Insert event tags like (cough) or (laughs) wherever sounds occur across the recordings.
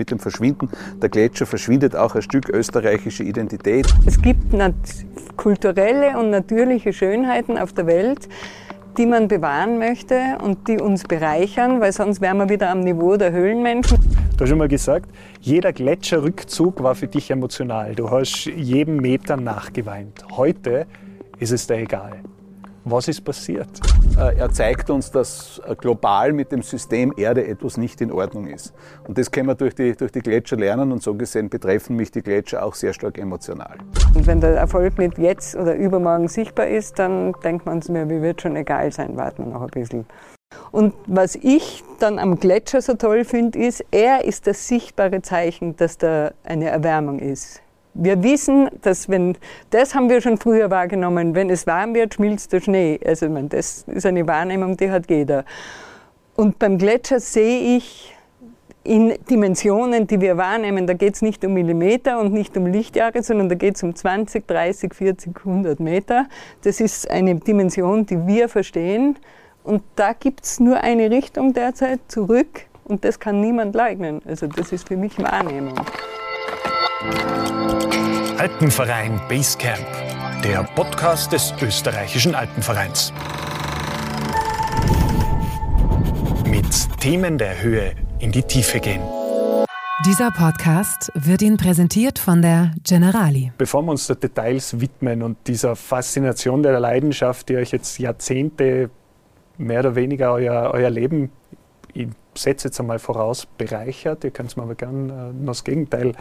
Mit dem Verschwinden der Gletscher verschwindet auch ein Stück österreichische Identität. Es gibt kulturelle und natürliche Schönheiten auf der Welt, die man bewahren möchte und die uns bereichern, weil sonst wären wir wieder am Niveau der Höhlenmenschen. Du hast schon mal gesagt, jeder Gletscherrückzug war für dich emotional. Du hast jedem Meter nachgeweint. Heute ist es dir egal. Was ist passiert? Äh, er zeigt uns, dass äh, global mit dem System Erde etwas nicht in Ordnung ist. Und das können wir durch die, durch die Gletscher lernen und so gesehen betreffen mich die Gletscher auch sehr stark emotional. Und wenn der Erfolg nicht jetzt oder übermorgen sichtbar ist, dann denkt man es mir, wie wird schon egal sein, warten wir noch ein bisschen. Und was ich dann am Gletscher so toll finde, ist, er ist das sichtbare Zeichen, dass da eine Erwärmung ist. Wir wissen, dass wenn, das haben wir schon früher wahrgenommen, wenn es warm wird, schmilzt der Schnee. Also ich meine, das ist eine Wahrnehmung, die hat jeder. Und beim Gletscher sehe ich in Dimensionen, die wir wahrnehmen, da geht es nicht um Millimeter und nicht um Lichtjahre, sondern da geht es um 20, 30, 40, 100 Meter. Das ist eine Dimension, die wir verstehen. Und da gibt es nur eine Richtung derzeit zurück und das kann niemand leugnen. Also das ist für mich Wahrnehmung. Alpenverein Basecamp, der Podcast des österreichischen Alpenvereins. Mit Themen der Höhe in die Tiefe gehen. Dieser Podcast wird Ihnen präsentiert von der Generali. Bevor wir uns den Details widmen und dieser Faszination der Leidenschaft, die euch jetzt Jahrzehnte mehr oder weniger euer, euer Leben, ich setze jetzt einmal voraus, bereichert, ihr könnt es mir aber gerne äh, noch das Gegenteil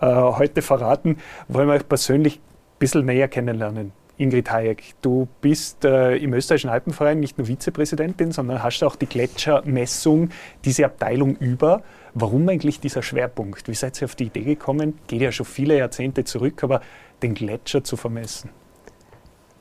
äh, heute verraten, wollen wir euch persönlich ein bisschen näher kennenlernen. Ingrid Hayek, du bist äh, im österreichischen Alpenverein nicht nur Vizepräsidentin, sondern hast auch die Gletschermessung, diese Abteilung über. Warum eigentlich dieser Schwerpunkt? Wie seid ihr auf die Idee gekommen? Geht ja schon viele Jahrzehnte zurück, aber den Gletscher zu vermessen.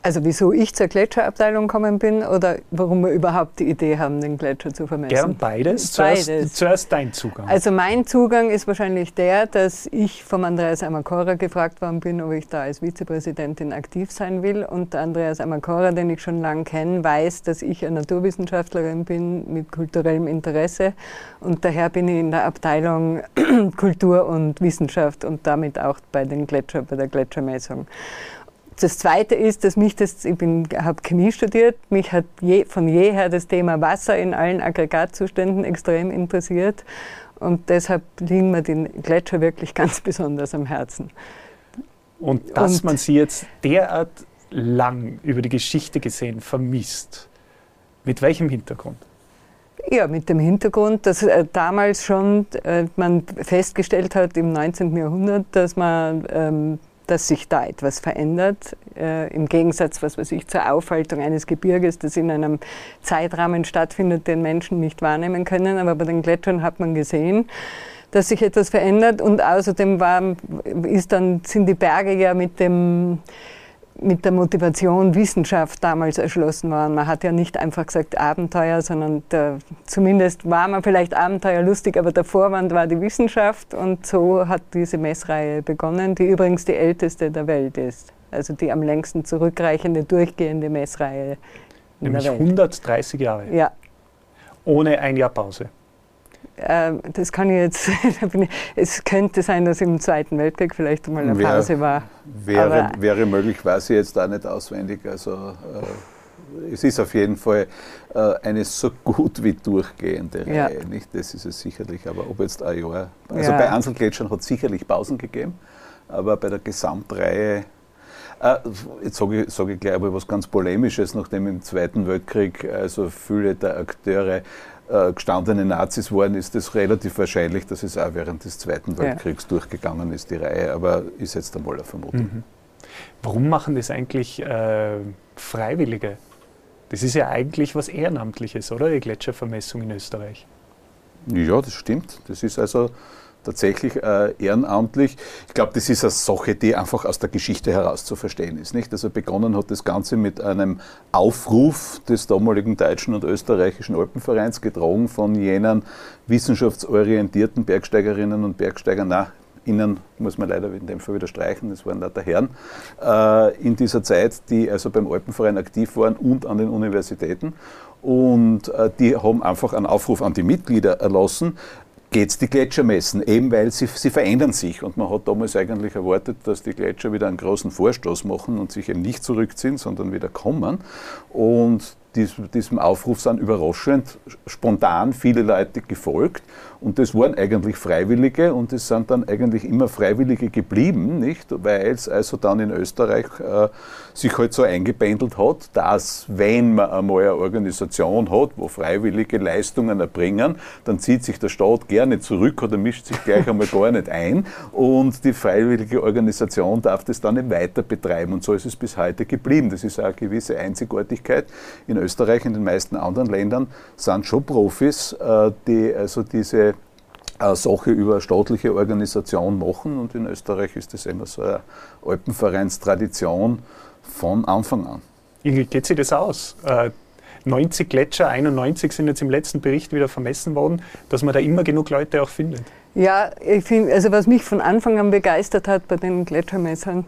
Also wieso ich zur Gletscherabteilung gekommen bin oder warum wir überhaupt die Idee haben, den Gletscher zu vermessen? Gern beides. Zuerst, beides. zuerst dein Zugang. Also mein Zugang ist wahrscheinlich der, dass ich vom Andreas Amakora gefragt worden bin, ob ich da als Vizepräsidentin aktiv sein will. Und der Andreas Amakora, den ich schon lange kenne, weiß, dass ich eine Naturwissenschaftlerin bin mit kulturellem Interesse. Und daher bin ich in der Abteilung (clears throat) Kultur und Wissenschaft und damit auch bei den Gletscher, bei der Gletschermessung. Das Zweite ist, dass mich das, ich habe Chemie studiert, mich hat je, von jeher das Thema Wasser in allen Aggregatzuständen extrem interessiert und deshalb liegen mir die Gletscher wirklich ganz besonders am Herzen. Und dass und, man sie jetzt derart lang über die Geschichte gesehen vermisst, mit welchem Hintergrund? Ja, mit dem Hintergrund, dass äh, damals schon äh, man festgestellt hat im 19. Jahrhundert, dass man ähm, dass sich da etwas verändert. Äh, Im Gegensatz, was weiß ich, zur Aufhaltung eines Gebirges, das in einem Zeitrahmen stattfindet, den Menschen nicht wahrnehmen können. Aber bei den Gletschern hat man gesehen, dass sich etwas verändert. Und außerdem war, ist dann, sind die Berge ja mit dem mit der Motivation Wissenschaft damals erschlossen worden. Man hat ja nicht einfach gesagt Abenteuer, sondern der, zumindest war man vielleicht abenteuerlustig, aber der Vorwand war die Wissenschaft und so hat diese Messreihe begonnen, die übrigens die älteste der Welt ist. Also die am längsten zurückreichende, durchgehende Messreihe. Nämlich 130 Jahre. Ja. Ohne ein Jahr Pause. Ähm, das kann ich jetzt, (laughs) es könnte sein, dass im Zweiten Weltkrieg vielleicht mal eine Pause war. Wäre, wäre möglich, weiß ich jetzt auch nicht auswendig. Also äh, es ist auf jeden Fall äh, eine so gut wie durchgehende ja. Reihe. Nicht? Das ist es sicherlich, aber ob jetzt ein Jahr. Also ja. bei Einzelgletschern hat es sicherlich Pausen gegeben, aber bei der Gesamtreihe äh, jetzt sage ich, sag ich gleich aber was ganz Polemisches, nachdem im Zweiten Weltkrieg also viele der Akteure äh, gestandene Nazis waren, ist es relativ wahrscheinlich, dass es auch während des Zweiten Weltkriegs ja. durchgegangen ist, die Reihe. Aber ist jetzt einmal eine Vermutung. Mhm. Warum machen das eigentlich äh, Freiwillige? Das ist ja eigentlich was Ehrenamtliches, oder? Die Gletschervermessung in Österreich. Ja, das stimmt. Das ist also tatsächlich äh, ehrenamtlich. Ich glaube, das ist eine Sache, die einfach aus der Geschichte heraus zu verstehen ist. Nicht? Also begonnen hat das Ganze mit einem Aufruf des damaligen deutschen und österreichischen Alpenvereins, getragen von jenen wissenschaftsorientierten Bergsteigerinnen und Bergsteigern, na, Innen muss man leider in dem Fall wieder streichen, das waren lauter Herren, äh, in dieser Zeit, die also beim Alpenverein aktiv waren und an den Universitäten. Und äh, die haben einfach einen Aufruf an die Mitglieder erlassen, geht es die Gletscher messen, eben weil sie, sie verändern sich. Und man hat damals eigentlich erwartet, dass die Gletscher wieder einen großen Vorstoß machen und sich eben nicht zurückziehen, sondern wieder kommen. Und diesem Aufruf sind überraschend spontan viele Leute gefolgt. Und das waren eigentlich Freiwillige und es sind dann eigentlich immer Freiwillige geblieben, nicht? Weil es also dann in Österreich äh, sich halt so eingependelt hat, dass wenn man einmal eine Organisation hat, wo Freiwillige Leistungen erbringen, dann zieht sich der Staat gerne zurück oder mischt sich gleich (laughs) einmal gar nicht ein und die freiwillige Organisation darf das dann nicht weiter betreiben und so ist es bis heute geblieben. Das ist eine gewisse Einzigartigkeit. In Österreich, in den meisten anderen Ländern sind schon Profis, äh, die also diese eine Sache über staatliche Organisation machen. Und in Österreich ist das immer so eine Alpenvereinstradition von Anfang an. Wie geht sich das aus? 90 äh, Gletscher, 91 sind jetzt im letzten Bericht wieder vermessen worden, dass man da immer genug Leute auch findet. Ja, ich finde, also was mich von Anfang an begeistert hat bei den Gletschermessern,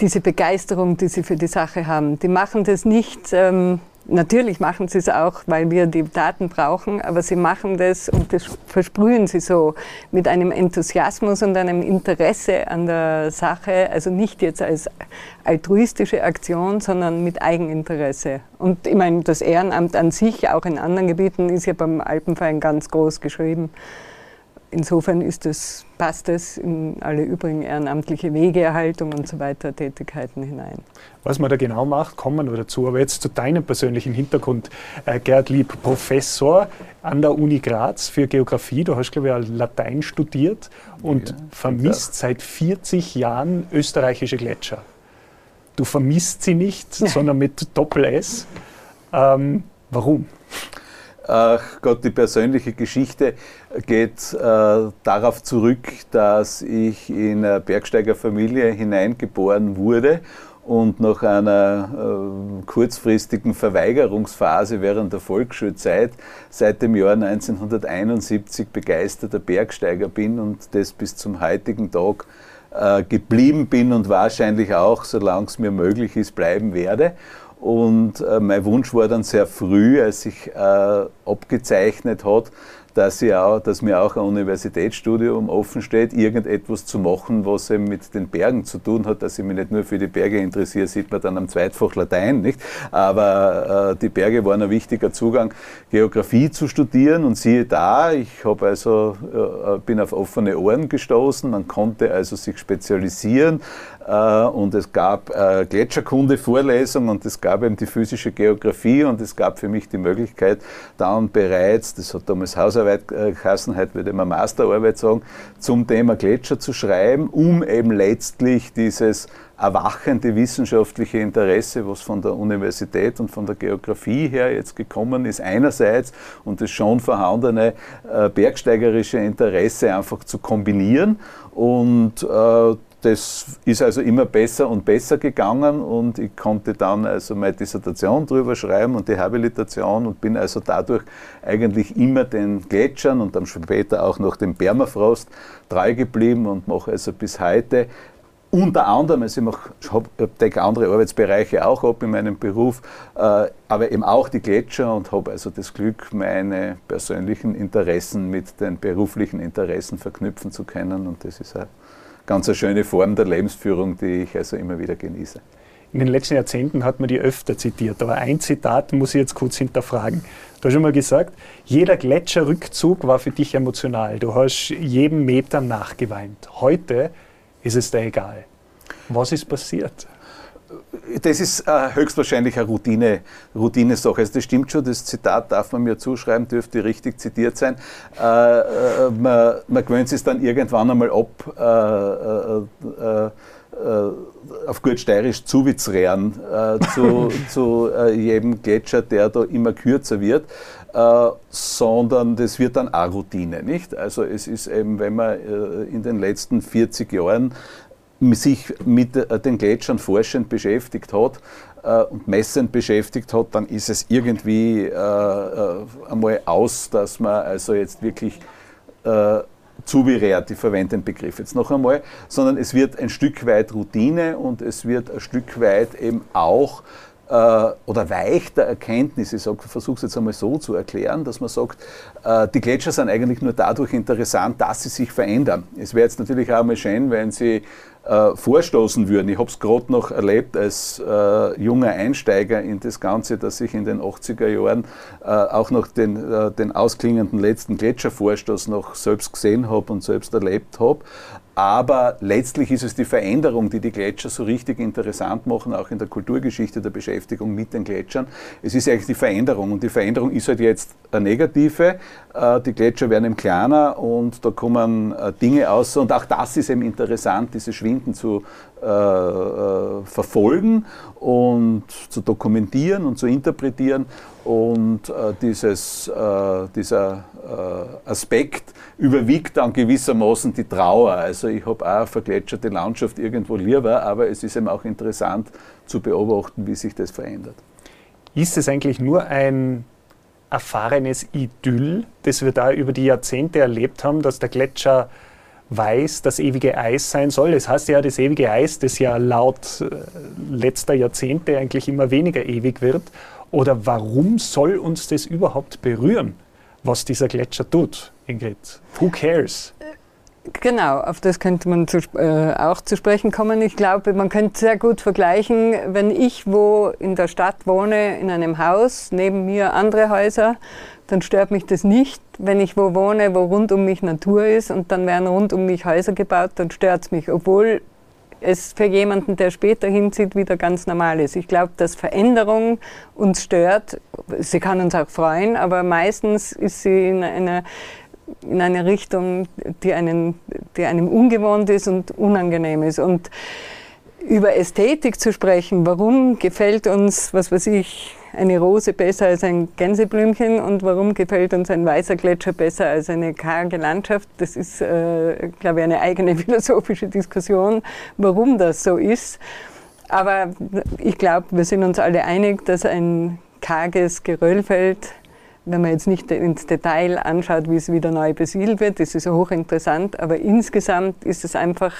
diese Begeisterung, die sie für die Sache haben. Die machen das nicht. Ähm, Natürlich machen sie es auch, weil wir die Daten brauchen, aber sie machen das und das versprühen sie so mit einem Enthusiasmus und einem Interesse an der Sache, also nicht jetzt als altruistische Aktion, sondern mit Eigeninteresse. Und ich meine, das Ehrenamt an sich, auch in anderen Gebieten, ist ja beim Alpenverein ganz groß geschrieben. Insofern ist es, passt es in alle übrigen ehrenamtliche Wegeerhaltung und so weiter Tätigkeiten hinein. Was man da genau macht, kommen wir dazu. Aber jetzt zu deinem persönlichen Hintergrund. Äh, Gerd Lieb, Professor an der Uni Graz für Geografie. Du hast, glaube ich, auch Latein studiert und ja, vermisst seit 40 Jahren österreichische Gletscher. Du vermisst sie nicht, sondern mit Doppel-S. Ähm, warum? Ach Gott, die persönliche Geschichte geht äh, darauf zurück, dass ich in eine Bergsteigerfamilie hineingeboren wurde und nach einer äh, kurzfristigen Verweigerungsphase während der Volksschulzeit seit dem Jahr 1971 begeisterter Bergsteiger bin und das bis zum heutigen Tag äh, geblieben bin und wahrscheinlich auch, solange es mir möglich ist, bleiben werde. Und äh, mein Wunsch war dann sehr früh, als sich äh, abgezeichnet hat, dass, ich auch, dass mir auch ein Universitätsstudium offen steht, irgendetwas zu machen, was eben mit den Bergen zu tun hat, dass ich mich nicht nur für die Berge interessiere, sieht man dann am Zweitfach Latein, nicht? Aber äh, die Berge waren ein wichtiger Zugang, Geografie zu studieren und siehe da, ich habe also, äh, bin auf offene Ohren gestoßen, man konnte also sich spezialisieren äh, und es gab äh, Gletscherkunde-Vorlesung und es gab eben die physische Geografie und es gab für mich die Möglichkeit, dann bereits, das hat damals Hausarbeit äh, geheißen, heute würde man Masterarbeit sagen, zum Thema Gletscher zu schreiben, um eben letztlich dieses erwachende wissenschaftliche Interesse, was von der Universität und von der Geografie her jetzt gekommen ist, einerseits und das schon vorhandene äh, bergsteigerische Interesse einfach zu kombinieren. Und äh, das ist also immer besser und besser gegangen und ich konnte dann also meine Dissertation drüber schreiben und die Habilitation und bin also dadurch eigentlich immer den Gletschern und dann später auch noch dem Permafrost treu geblieben und mache also bis heute. Unter anderem, also ich, mache, ich decke andere Arbeitsbereiche auch ab in meinem Beruf, äh, aber eben auch die Gletscher und habe also das Glück, meine persönlichen Interessen mit den beruflichen Interessen verknüpfen zu können und das ist eine ganz eine schöne Form der Lebensführung, die ich also immer wieder genieße. In den letzten Jahrzehnten hat man die öfter zitiert, aber ein Zitat muss ich jetzt kurz hinterfragen. Du hast schon mal gesagt, jeder Gletscherrückzug war für dich emotional. Du hast jedem Meter nachgeweint. Heute ist es dir egal. Was ist passiert? Das ist äh, höchstwahrscheinlich eine Routine, Routine-Sache. Also das stimmt schon, das Zitat darf man mir zuschreiben, dürfte richtig zitiert sein. Äh, äh, man, man, gewöhnt sich dann irgendwann einmal ab, äh, äh, äh, auf gut steirisch zuwitzrehren zu, (laughs) zu jedem Gletscher, der da immer kürzer wird. sondern das wird dann auch Routine, nicht? Also es ist eben, wenn man in den letzten 40 Jahren sich mit äh, den Gletschern forschend beschäftigt hat äh, und messend beschäftigt hat, dann ist es irgendwie äh, einmal aus, dass man also jetzt wirklich zuberehrt, ich verwende den Begriff jetzt noch einmal, sondern es wird ein Stück weit Routine und es wird ein Stück weit eben auch äh, oder weichter Erkenntnis, ich versuche es jetzt einmal so zu erklären, dass man sagt, äh, die Gletscher sind eigentlich nur dadurch interessant, dass sie sich verändern. Es wäre jetzt natürlich auch mal schön, wenn sie äh, vorstoßen würden. Ich habe es gerade noch erlebt als äh, junger Einsteiger in das Ganze, dass ich in den 80er Jahren äh, auch noch den, äh, den ausklingenden letzten Gletschervorstoß noch selbst gesehen habe und selbst erlebt habe. Aber letztlich ist es die Veränderung, die die Gletscher so richtig interessant machen, auch in der Kulturgeschichte der Beschäftigung mit den Gletschern. Es ist eigentlich die Veränderung und die Veränderung ist halt jetzt eine negative. Äh, die Gletscher werden eben kleiner und da kommen äh, Dinge aus und auch das ist eben interessant, diese Schwinden zu äh, äh, verfolgen und zu dokumentieren und zu interpretieren. Und äh, dieses, äh, dieser äh, Aspekt überwiegt dann gewissermaßen die Trauer. Also ich habe auch eine vergletscherte Landschaft irgendwo lieber, aber es ist eben auch interessant zu beobachten, wie sich das verändert. Ist es eigentlich nur ein erfahrenes Idyll, das wir da über die Jahrzehnte erlebt haben, dass der Gletscher weiß, das ewige Eis sein soll. Es das heißt ja, das ewige Eis, das ja laut äh, letzter Jahrzehnte eigentlich immer weniger ewig wird. Oder warum soll uns das überhaupt berühren, was dieser Gletscher tut, Ingrid? Who cares? Genau, auf das könnte man zu, äh, auch zu sprechen kommen. Ich glaube, man könnte sehr gut vergleichen, wenn ich wo in der Stadt wohne, in einem Haus, neben mir andere Häuser, dann stört mich das nicht. Wenn ich wo wohne, wo rund um mich Natur ist und dann werden rund um mich Häuser gebaut, dann stört es mich, obwohl es für jemanden, der später hinzieht, wieder ganz normal ist. Ich glaube, dass Veränderung uns stört. Sie kann uns auch freuen, aber meistens ist sie in einer in eine Richtung, die, einen, die einem ungewohnt ist und unangenehm ist. Und über Ästhetik zu sprechen, warum gefällt uns, was weiß ich, eine Rose besser als ein Gänseblümchen und warum gefällt uns ein weißer Gletscher besser als eine karge Landschaft, das ist, äh, glaube ich, eine eigene (laughs) philosophische Diskussion, warum das so ist. Aber ich glaube, wir sind uns alle einig, dass ein karges Geröllfeld wenn man jetzt nicht ins Detail anschaut, wie es wieder neu besiedelt wird, das ist hochinteressant, aber insgesamt ist es einfach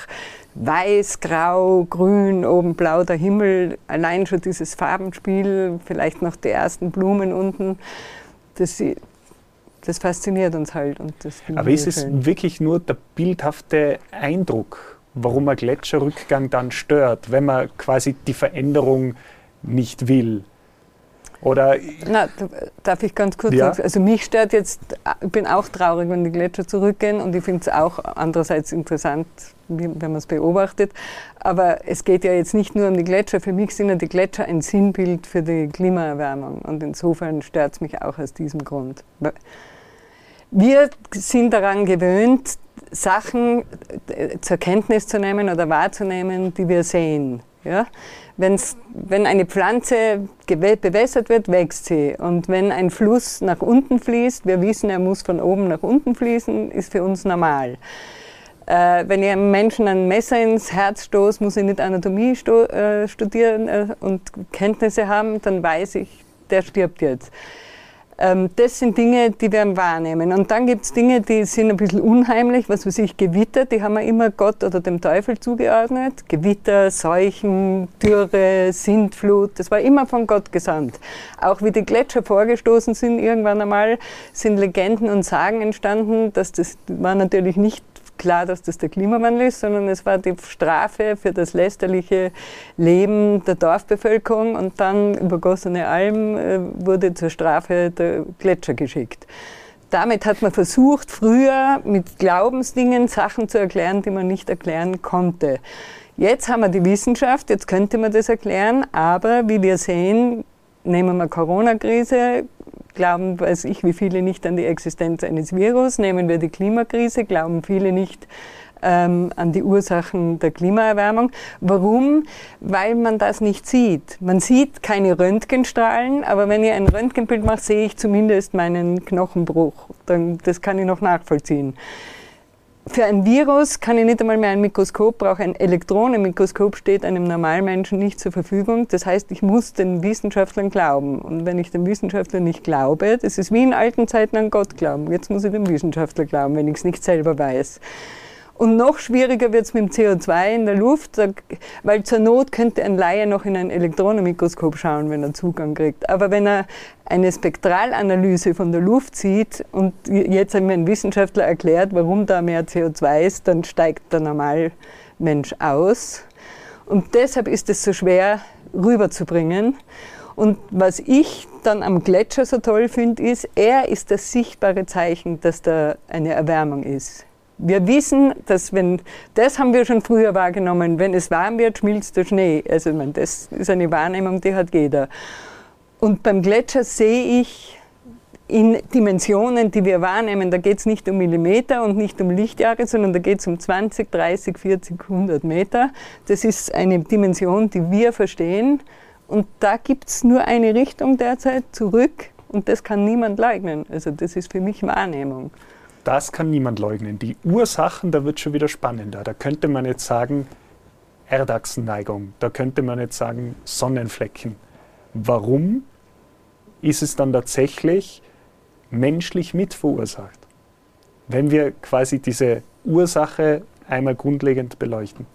weiß, grau, grün, oben blau der Himmel, allein schon dieses Farbenspiel, vielleicht noch die ersten Blumen unten, das, das fasziniert uns halt. Und das aber ist es schön. wirklich nur der bildhafte Eindruck, warum ein Gletscherrückgang dann stört, wenn man quasi die Veränderung nicht will? Oder Na, darf ich ganz kurz ja? sagen? Also mich stört jetzt, ich bin auch traurig, wenn die Gletscher zurückgehen und ich finde es auch andererseits interessant, wenn man es beobachtet. Aber es geht ja jetzt nicht nur um die Gletscher. Für mich sind ja die Gletscher ein Sinnbild für die Klimaerwärmung und insofern stört es mich auch aus diesem Grund. Wir sind daran gewöhnt, Sachen äh, zur Kenntnis zu nehmen oder wahrzunehmen, die wir sehen. Ja? Wenn's, wenn eine Pflanze bewässert wird, wächst sie. Und wenn ein Fluss nach unten fließt, wir wissen, er muss von oben nach unten fließen, ist für uns normal. Äh, wenn ich einem Menschen ein Messer ins Herz stoße, muss ich nicht Anatomie äh, studieren äh, und Kenntnisse haben, dann weiß ich, der stirbt jetzt. Ähm, das sind Dinge, die wir wahrnehmen. Und dann gibt es Dinge, die sind ein bisschen unheimlich, was weiß ich, Gewitter, die haben wir immer Gott oder dem Teufel zugeordnet. Gewitter, Seuchen, Dürre, Sintflut, das war immer von Gott gesandt. Auch wie die Gletscher vorgestoßen sind, irgendwann einmal sind Legenden und Sagen entstanden, dass das war natürlich nicht klar, dass das der Klimawandel ist, sondern es war die Strafe für das lästerliche Leben der Dorfbevölkerung und dann übergossene Alm äh, wurde zur Strafe der Gletscher geschickt. Damit hat man versucht, früher mit Glaubensdingen Sachen zu erklären, die man nicht erklären konnte. Jetzt haben wir die Wissenschaft, jetzt könnte man das erklären, aber wie wir sehen, nehmen wir Corona-Krise, glauben, weiß ich, wie viele nicht an die Existenz eines Virus. Nehmen wir die Klimakrise, glauben viele nicht ähm, an die Ursachen der Klimaerwärmung. Warum? Weil man das nicht sieht. Man sieht keine Röntgenstrahlen, aber wenn ich ein Röntgenbild mache, sehe ich zumindest meinen Knochenbruch. Dann, das kann ich noch nachvollziehen. Für ein Virus kann ich nicht einmal mehr ein Mikroskop brauchen. Ein Elektronenmikroskop steht einem Normalmenschen nicht zur Verfügung. Das heißt, ich muss den Wissenschaftlern glauben. Und wenn ich den Wissenschaftlern nicht glaube, das ist wie in alten Zeiten an Gott glauben. Jetzt muss ich dem Wissenschaftler glauben, wenn ich es nicht selber weiß. Und noch schwieriger wird es mit dem CO2 in der Luft, weil zur Not könnte ein Laie noch in ein Elektronenmikroskop schauen, wenn er Zugang kriegt. Aber wenn er eine Spektralanalyse von der Luft sieht und jetzt mir ein Wissenschaftler erklärt, warum da mehr CO2 ist, dann steigt der Normalmensch aus. Und deshalb ist es so schwer rüberzubringen. Und was ich dann am Gletscher so toll finde, ist, er ist das sichtbare Zeichen, dass da eine Erwärmung ist. Wir wissen, dass wenn, das haben wir schon früher wahrgenommen, wenn es warm wird, schmilzt der Schnee. Also ich meine, das ist eine Wahrnehmung, die hat jeder. Und beim Gletscher sehe ich in Dimensionen, die wir wahrnehmen, da geht es nicht um Millimeter und nicht um Lichtjahre, sondern da geht es um 20, 30, 40, 100 Meter. Das ist eine Dimension, die wir verstehen. Und da gibt es nur eine Richtung derzeit zurück und das kann niemand leugnen. Also das ist für mich Wahrnehmung. Das kann niemand leugnen. Die Ursachen, da wird schon wieder spannender. Da könnte man jetzt sagen, Erdachsenneigung, da könnte man jetzt sagen, Sonnenflecken. Warum ist es dann tatsächlich menschlich mitverursacht, wenn wir quasi diese Ursache einmal grundlegend beleuchten?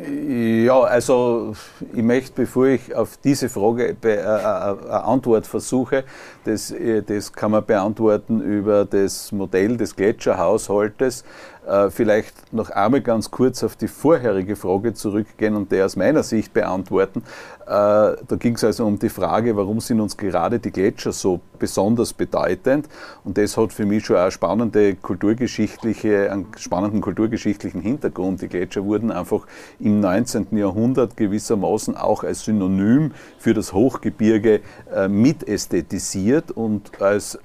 Ja, also ich möchte, bevor ich auf diese Frage äh, äh, eine Antwort versuche, das, äh, das kann man beantworten über das Modell des Gletscherhaushaltes, äh, vielleicht noch einmal ganz kurz auf die vorherige Frage zurückgehen und der aus meiner Sicht beantworten. Äh, da ging es also um die Frage, warum sind uns gerade die Gletscher so besonders bedeutend? Und das hat für mich schon eine spannende kulturgeschichtliche, einen spannenden kulturgeschichtlichen Hintergrund. Die Gletscher wurden einfach im 19. Jahrhundert gewissermaßen auch als Synonym für das Hochgebirge äh, mitästhetisiert und als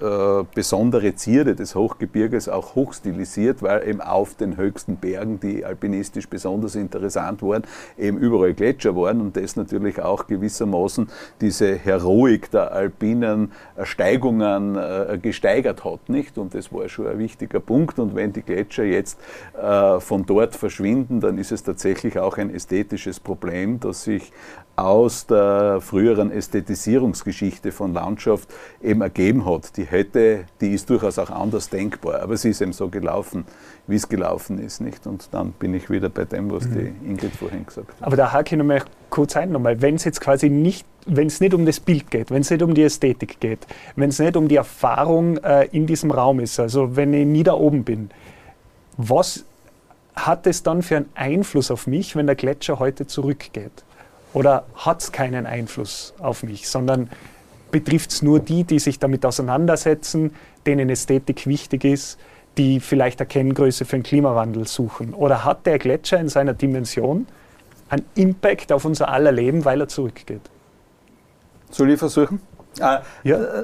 besondere Zierde des Hochgebirges auch hochstilisiert, weil eben auf den höchsten Bergen, die alpinistisch besonders interessant waren, eben überall Gletscher waren und das natürlich auch gewissermaßen diese Heroik der alpinen Steigungen äh, gesteigert hat, nicht? Und das war schon ein wichtiger Punkt. Und wenn die Gletscher jetzt äh, von dort verschwinden, dann ist es tatsächlich auch ein ästhetisches Problem, das sich aus der früheren Ästhetisierungsgeschichte von Landschaft eben ergeben hat. Die hätte, die ist durchaus auch anders denkbar, aber sie ist eben so gelaufen, wie es gelaufen ist, nicht? Und dann bin ich wieder bei dem, was mhm. die Ingrid vorhin gesagt hat. Aber da hake ich nochmal kurz ein, nochmal. wenn es jetzt quasi nicht, wenn es nicht um das Bild geht, wenn es nicht um die Ästhetik geht, wenn es nicht um die Erfahrung äh, in diesem Raum ist, also wenn ich nie da oben bin, was hat es dann für einen Einfluss auf mich, wenn der Gletscher heute zurückgeht? Oder hat es keinen Einfluss auf mich, sondern betrifft es nur die, die sich damit auseinandersetzen, denen Ästhetik wichtig ist, die vielleicht Erkenngröße für den Klimawandel suchen? Oder hat der Gletscher in seiner Dimension einen Impact auf unser aller Leben, weil er zurückgeht? Soll ich versuchen? Ah, ja. Äh,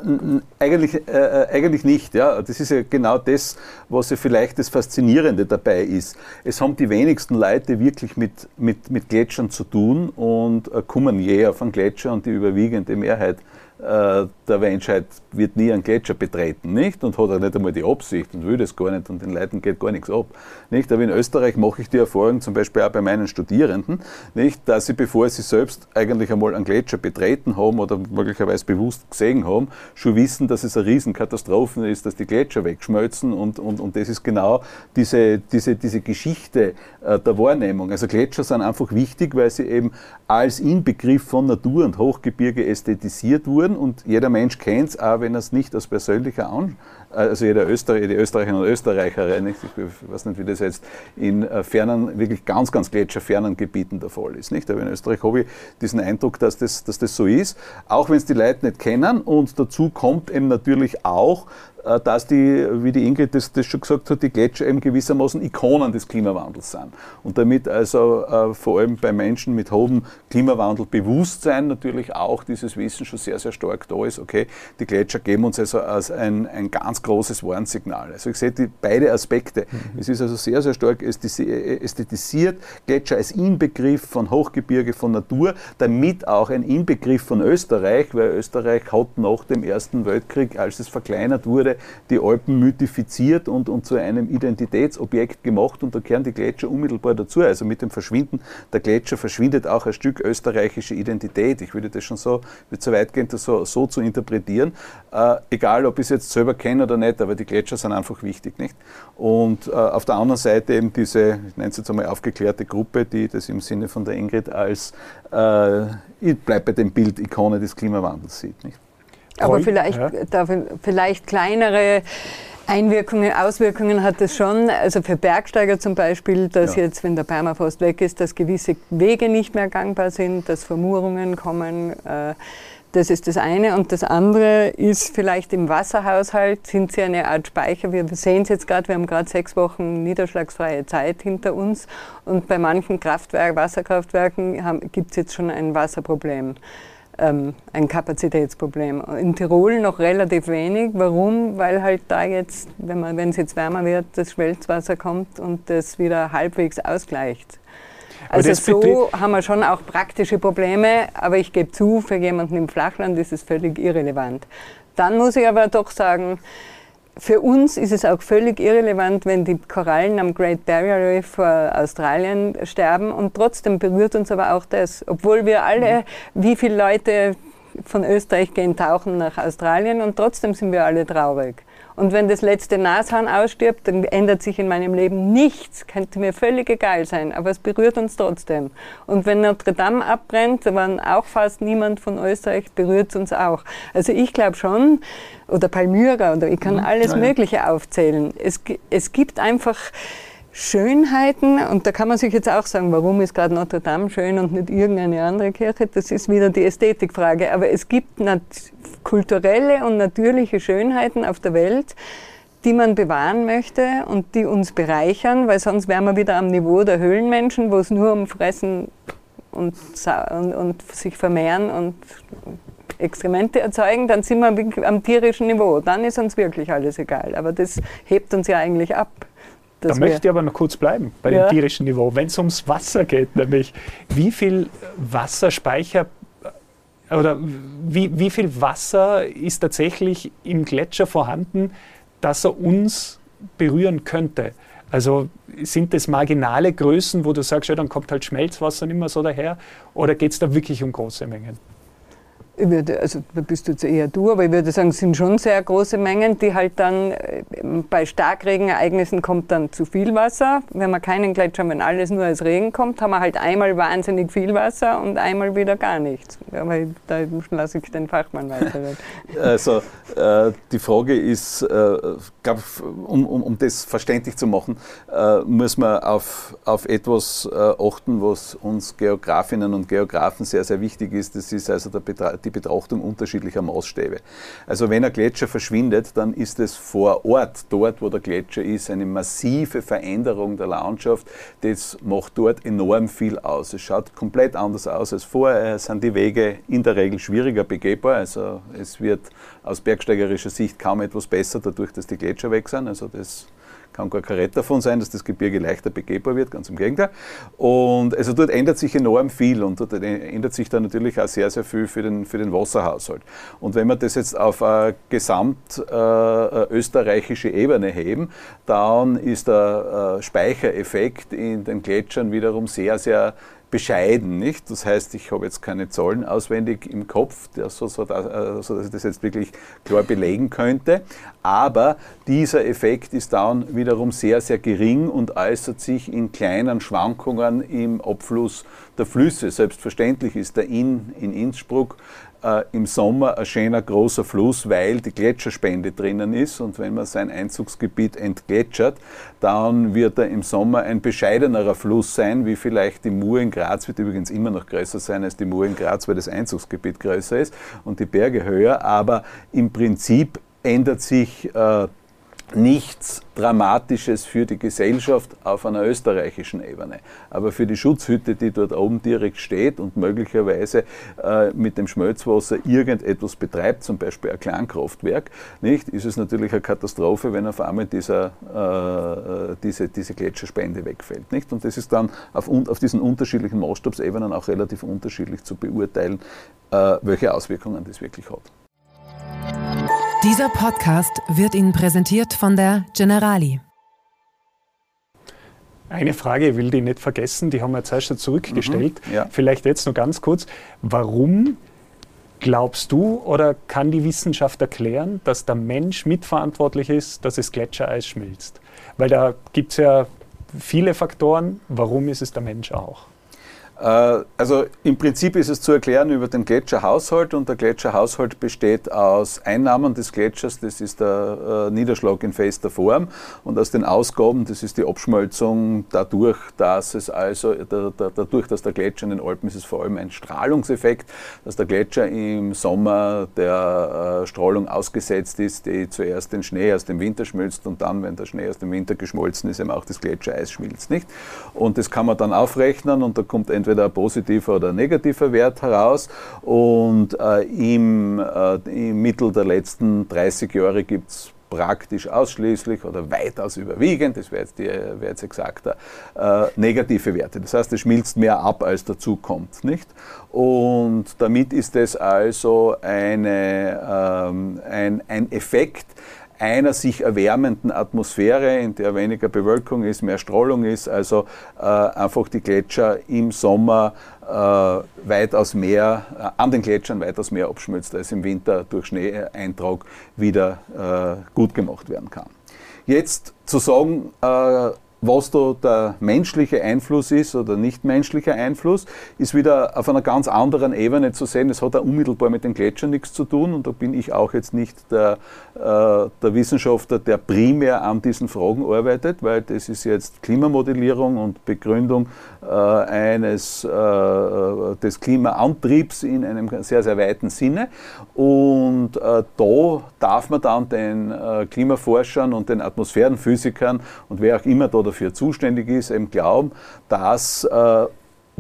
eigentlich, äh, äh, eigentlich nicht. Ja. Das ist ja genau das, was ja vielleicht das Faszinierende dabei ist. Es haben die wenigsten Leute wirklich mit, mit, mit Gletschern zu tun und äh, kommen je auf einen Gletscher und die überwiegende Mehrheit äh, der Menschheit wird nie einen Gletscher betreten, nicht? Und hat auch nicht einmal die Absicht und will das gar nicht und den Leuten geht gar nichts ab, nicht? Aber in Österreich mache ich die Erfahrung, zum Beispiel auch bei meinen Studierenden, nicht? Dass sie, bevor sie selbst eigentlich einmal einen Gletscher betreten haben oder möglicherweise bewusst gesehen haben, schon wissen, dass es eine Riesenkatastrophe ist, dass die Gletscher wegschmelzen und, und, und das ist genau diese, diese, diese Geschichte äh, der Wahrnehmung. Also Gletscher sind einfach wichtig, weil sie eben als Inbegriff von Natur und Hochgebirge ästhetisiert wurden führen und jeder Mensch kennt es, auch wenn er es nicht aus persönlicher An also jeder Österreicher, die Österreicher und Österreicherin, ich weiß nicht, wie das jetzt in fernen, wirklich ganz, ganz gletscherfernen Gebieten der Fall ist. Nicht? Aber in Österreich habe ich diesen Eindruck, dass das, dass das so ist, auch wenn es die Leute nicht kennen und dazu kommt eben natürlich auch, äh, dass die, wie die Ingrid das, das, schon gesagt hat, die Gletscher eben gewissermaßen Ikonen des Klimawandels sind. Und damit also äh, vor allem bei Menschen mit hohem Klimawandelbewusstsein natürlich auch dieses Wissen schon sehr, sehr stark da ist. Okay, die Gletscher geben uns also als ein, ein ganz großes Warnsignal. Also ich sehe die beide Aspekte. Mhm. Es ist also sehr, sehr stark ästhetisiert, Gletscher als Inbegriff von Hochgebirge, von Natur, damit auch ein Inbegriff von Österreich, weil Österreich hat nach dem Ersten Weltkrieg, als es verkleinert wurde, wurde die Alpen mythifiziert und, und zu einem Identitätsobjekt gemacht und da kehren die Gletscher unmittelbar dazu. Also mit dem Verschwinden der Gletscher verschwindet auch ein Stück österreichische Identität. Ich würde das schon so, würde so weit gehen, das so, so zu interpretieren. Äh, egal, ob ich es jetzt selber kenne oder nicht, aber die Gletscher sind einfach wichtig, nicht? Und äh, auf der anderen Seite eben diese, ich nenne es jetzt einmal aufgeklärte Gruppe, die das im Sinne von der Ingrid als, äh, ich bleibe bei dem Bild, Ikone des Klimawandels sieht, nicht? Aber vielleicht, ja. vielleicht kleinere Einwirkungen, Auswirkungen hat es schon. Also für Bergsteiger zum Beispiel, dass ja. jetzt, wenn der Permafrost weg ist, dass gewisse Wege nicht mehr gangbar sind, dass Vermurungen kommen. Äh, das ist das eine. Und das andere ist vielleicht im Wasserhaushalt sind sie eine Art Speicher. Wir sehen es jetzt gerade, wir haben gerade sechs Wochen niederschlagsfreie Zeit hinter uns. Und bei manchen Kraftwerk, Wasserkraftwerken gibt es jetzt schon ein Wasserproblem ähm, ein Kapazitätsproblem. In Tirol noch relativ wenig. Warum? Weil halt da jetzt, wenn, es jetzt wärmer wird, das Schmelzwasser kommt und das wieder halbwegs ausgleicht. Also so haben wir schon auch praktische Probleme, aber ich gebe zu, für jemanden im Flachland ist es völlig irrelevant. Dann muss ich aber doch sagen, für uns ist es auch völlig irrelevant, wenn die Korallen am Great Barrier Reef vor Australien sterben und trotzdem berührt uns aber auch das, obwohl wir alle, mhm. wie viele Leute von Österreich gehen tauchen nach Australien und trotzdem sind wir alle traurig. Und wenn das letzte Nashorn ausstirbt, dann ändert sich in meinem Leben nichts. Könnte mir völlig egal sein, aber es berührt uns trotzdem. Und wenn Notre Dame abbrennt, da waren auch fast niemand von Österreich, berührt es uns auch. Also ich glaube schon, oder Palmyra, oder ich kann mhm. alles ja, ja. Mögliche aufzählen. Es, es gibt einfach Schönheiten, und da kann man sich jetzt auch sagen, warum ist gerade Notre Dame schön und nicht irgendeine andere Kirche, das ist wieder die Ästhetikfrage. Aber es gibt kulturelle und natürliche Schönheiten auf der Welt, die man bewahren möchte und die uns bereichern, weil sonst wären wir wieder am Niveau der Höhlenmenschen, wo es nur um Fressen und, und, und sich vermehren und Exkremente erzeugen, dann sind wir am tierischen Niveau. Dann ist uns wirklich alles egal. Aber das hebt uns ja eigentlich ab da möchte ich aber noch kurz bleiben bei ja. dem tierischen Niveau. Wenn es ums Wasser geht, nämlich wie viel Wasserspeicher oder wie, wie viel Wasser ist tatsächlich im Gletscher vorhanden, dass er uns berühren könnte? Also sind das marginale Größen, wo du sagst, ja, dann kommt halt Schmelzwasser nicht mehr so daher, oder geht es da wirklich um große Mengen? Ich würde, also da bist du jetzt eher du, aber ich würde sagen, es sind schon sehr große Mengen, die halt dann äh, bei Starkregenereignissen kommt dann zu viel Wasser. Wenn wir keinen Gletscher wenn alles nur als Regen kommt, haben wir halt einmal wahnsinnig viel Wasser und einmal wieder gar nichts. Aber da lasse ich den Fachmann weiter. (laughs) Also äh, die Frage ist, äh, glaub, um, um, um das verständlich zu machen, äh, muss man auf, auf etwas äh, achten, was uns Geografinnen und Geografen sehr, sehr wichtig ist. Das ist also der Betrag die Betrachtung unterschiedlicher Maßstäbe. Also wenn ein Gletscher verschwindet, dann ist es vor Ort, dort wo der Gletscher ist, eine massive Veränderung der Landschaft. Das macht dort enorm viel aus. Es schaut komplett anders aus als vorher. Es sind die Wege in der Regel schwieriger begehbar. Also es wird aus bergsteigerischer Sicht kaum etwas besser dadurch, dass die Gletscher weg sind. Also das kann gar kein Rett davon sein, dass das Gebirge leichter begehbar wird, ganz im Gegenteil. Und also dort ändert sich enorm viel und dort ändert sich dann natürlich auch sehr, sehr viel für den, für den Wasserhaushalt. Und wenn wir das jetzt auf eine gesamt äh, österreichische Ebene heben, dann ist der äh, Speichereffekt in den Gletschern wiederum sehr, sehr bescheiden, nicht? Das heißt, ich habe jetzt keine Zahlen auswendig im Kopf, so, so, äh, so, dass ich das jetzt wirklich klar belegen könnte. Aber dieser Effekt ist dann wiederum sehr, sehr gering und äußert sich in kleinen Schwankungen im Abfluss der Flüsse. Selbstverständlich ist der Inn in Innsbruck äh, im Sommer ein schöner großer Fluss, weil die Gletscherspende drinnen ist. Und wenn man sein Einzugsgebiet entgletschert, dann wird er im Sommer ein bescheidenerer Fluss sein, wie vielleicht die Mur in Graz wird übrigens immer noch größer sein als die Mur in Graz, weil das Einzugsgebiet größer ist und die Berge höher. Aber im Prinzip ändert sich äh, nichts Dramatisches für die Gesellschaft auf einer österreichischen Ebene. Aber für die Schutzhütte, die dort oben direkt steht und möglicherweise äh, mit dem Schmelzwasser irgendetwas betreibt, zum Beispiel ein Kleinkraftwerk, nicht, ist es natürlich eine Katastrophe, wenn auf einmal dieser, äh, diese, diese Gletscherspende wegfällt. Nicht? Und das ist dann auf, auf diesen unterschiedlichen Maßstabsebenen auch relativ unterschiedlich zu beurteilen, äh, welche Auswirkungen das wirklich hat. Dieser Podcast wird Ihnen präsentiert von der Generali. Eine Frage will die nicht vergessen, die haben wir zuerst schon zurückgestellt. Mhm, ja. Vielleicht jetzt noch ganz kurz. Warum glaubst du oder kann die Wissenschaft erklären, dass der Mensch mitverantwortlich ist, dass das Gletschereis schmilzt? Weil da gibt es ja viele Faktoren. Warum ist es der Mensch auch? Äh, also im Prinzip ist es zu erklären über den Gletscherhaushalt und der Gletscherhaushalt besteht aus Einnahmen des Gletschers, das ist der äh, Niederschlag in fester Form und aus den Ausgaben, das ist die Abschmelzung dadurch, dass es also dadurch, dass der Gletscher in den Alpen ist es vor allem ein Strahlungseffekt, dass der Gletscher im Sommer der äh, Strahlung ausgesetzt ist, die zuerst den Schnee aus dem Winter schmilzt und dann, wenn der Schnee aus dem Winter geschmolzen ist, eben auch das Gletschereis schmilzt, nicht? Und das kann man dann aufrechnen und da kommt entweder entweder ein positiver oder ein negativer Wert heraus. Und äh, im, äh, im Mittel der letzten 30 Jahre gibt es praktisch ausschließlich oder weitaus überwiegend, das wäre jetzt, wär jetzt exakter, äh, negative Werte. Das heißt, es schmilzt mehr ab, als dazu kommt. Nicht? Und damit ist es also eine, ähm, ein, ein Effekt, einer sich erwärmenden Atmosphäre, in der weniger Bewölkung ist, mehr Strahlung ist, also äh, einfach die Gletscher im Sommer äh, weitaus mehr, äh, an den Gletschern weitaus mehr abschmilzt, als im Winter durch Schneeeintrag wieder äh, gut gemacht werden kann. Jetzt zu sagen, äh, was da der menschliche Einfluss ist oder nicht menschlicher Einfluss, ist wieder auf einer ganz anderen Ebene zu sehen. Es hat auch unmittelbar mit den Gletschern nichts zu tun und da bin ich auch jetzt nicht der, äh, der Wissenschaftler, der primär an diesen Fragen arbeitet, weil das ist jetzt Klimamodellierung und Begründung äh, eines äh, des Klimaantriebs in einem sehr, sehr weiten Sinne. Und da darf man dann den Klimaforschern und den Atmosphärenphysikern und wer auch immer da dafür zuständig ist, eben glauben, dass äh,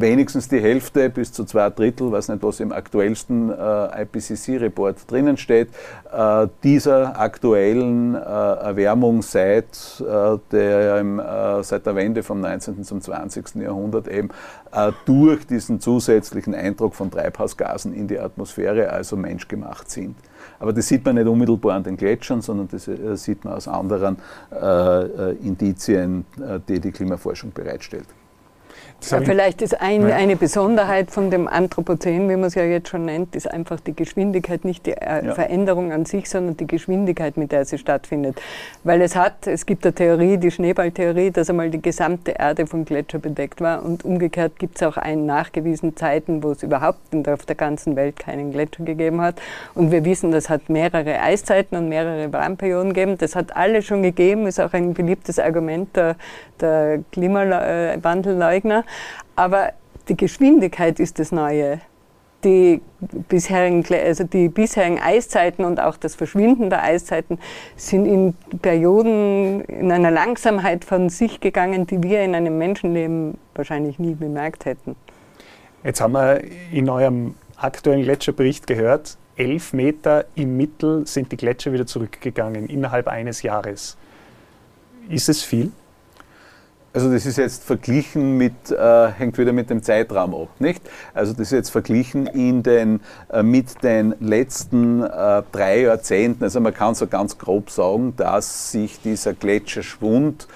wenigstens die Hälfte bis zu zwei Drittel, weiß nicht, was im aktuellsten äh, IPCC-Report drinnen steht, äh, dieser aktuellen äh, Erwärmung seit, äh, der, äh, seit der Wende vom 19. zum 20. Jahrhundert eben äh, durch diesen zusätzlichen Eindruck von Treibhausgasen in die Atmosphäre, also menschgemacht sind. Aber das sieht man nicht unmittelbar an den Gletschern, sondern das äh, sieht man aus anderen äh, äh Indizien, die die Klimaforschung bereitstellt. Ja, vielleicht ist ein, eine Besonderheit von dem Anthropozän, wie man es ja jetzt schon nennt, ist einfach die Geschwindigkeit, nicht die äh, ja. Veränderung an sich, sondern die Geschwindigkeit, mit der sie stattfindet. Weil es hat, es gibt eine Theorie, die Schneeballtheorie, dass einmal die gesamte Erde von Gletscher bedeckt war und umgekehrt gibt es auch einen nachgewiesen Zeiten, wo es überhaupt auf der ganzen Welt keinen Gletscher gegeben hat. Und wir wissen, das hat mehrere Eiszeiten und mehrere Warmperioden gegeben. Das hat alles schon gegeben, ist auch ein beliebtes Argument der, der Klimawandelleugner. Aber die Geschwindigkeit ist das Neue. Die bisherigen, also die bisherigen Eiszeiten und auch das Verschwinden der Eiszeiten sind in Perioden in einer Langsamkeit von sich gegangen, die wir in einem Menschenleben wahrscheinlich nie bemerkt hätten. Jetzt haben wir in eurem aktuellen Gletscherbericht gehört, elf Meter im Mittel sind die Gletscher wieder zurückgegangen innerhalb eines Jahres. Ist es viel? Also das ist jetzt verglichen mit, äh, hängt wieder mit dem Zeitraum ab, nicht? Also das ist jetzt verglichen in den, äh, mit den letzten äh, drei Jahrzehnten. Also man kann so ganz grob sagen, dass sich dieser Gletscherschwund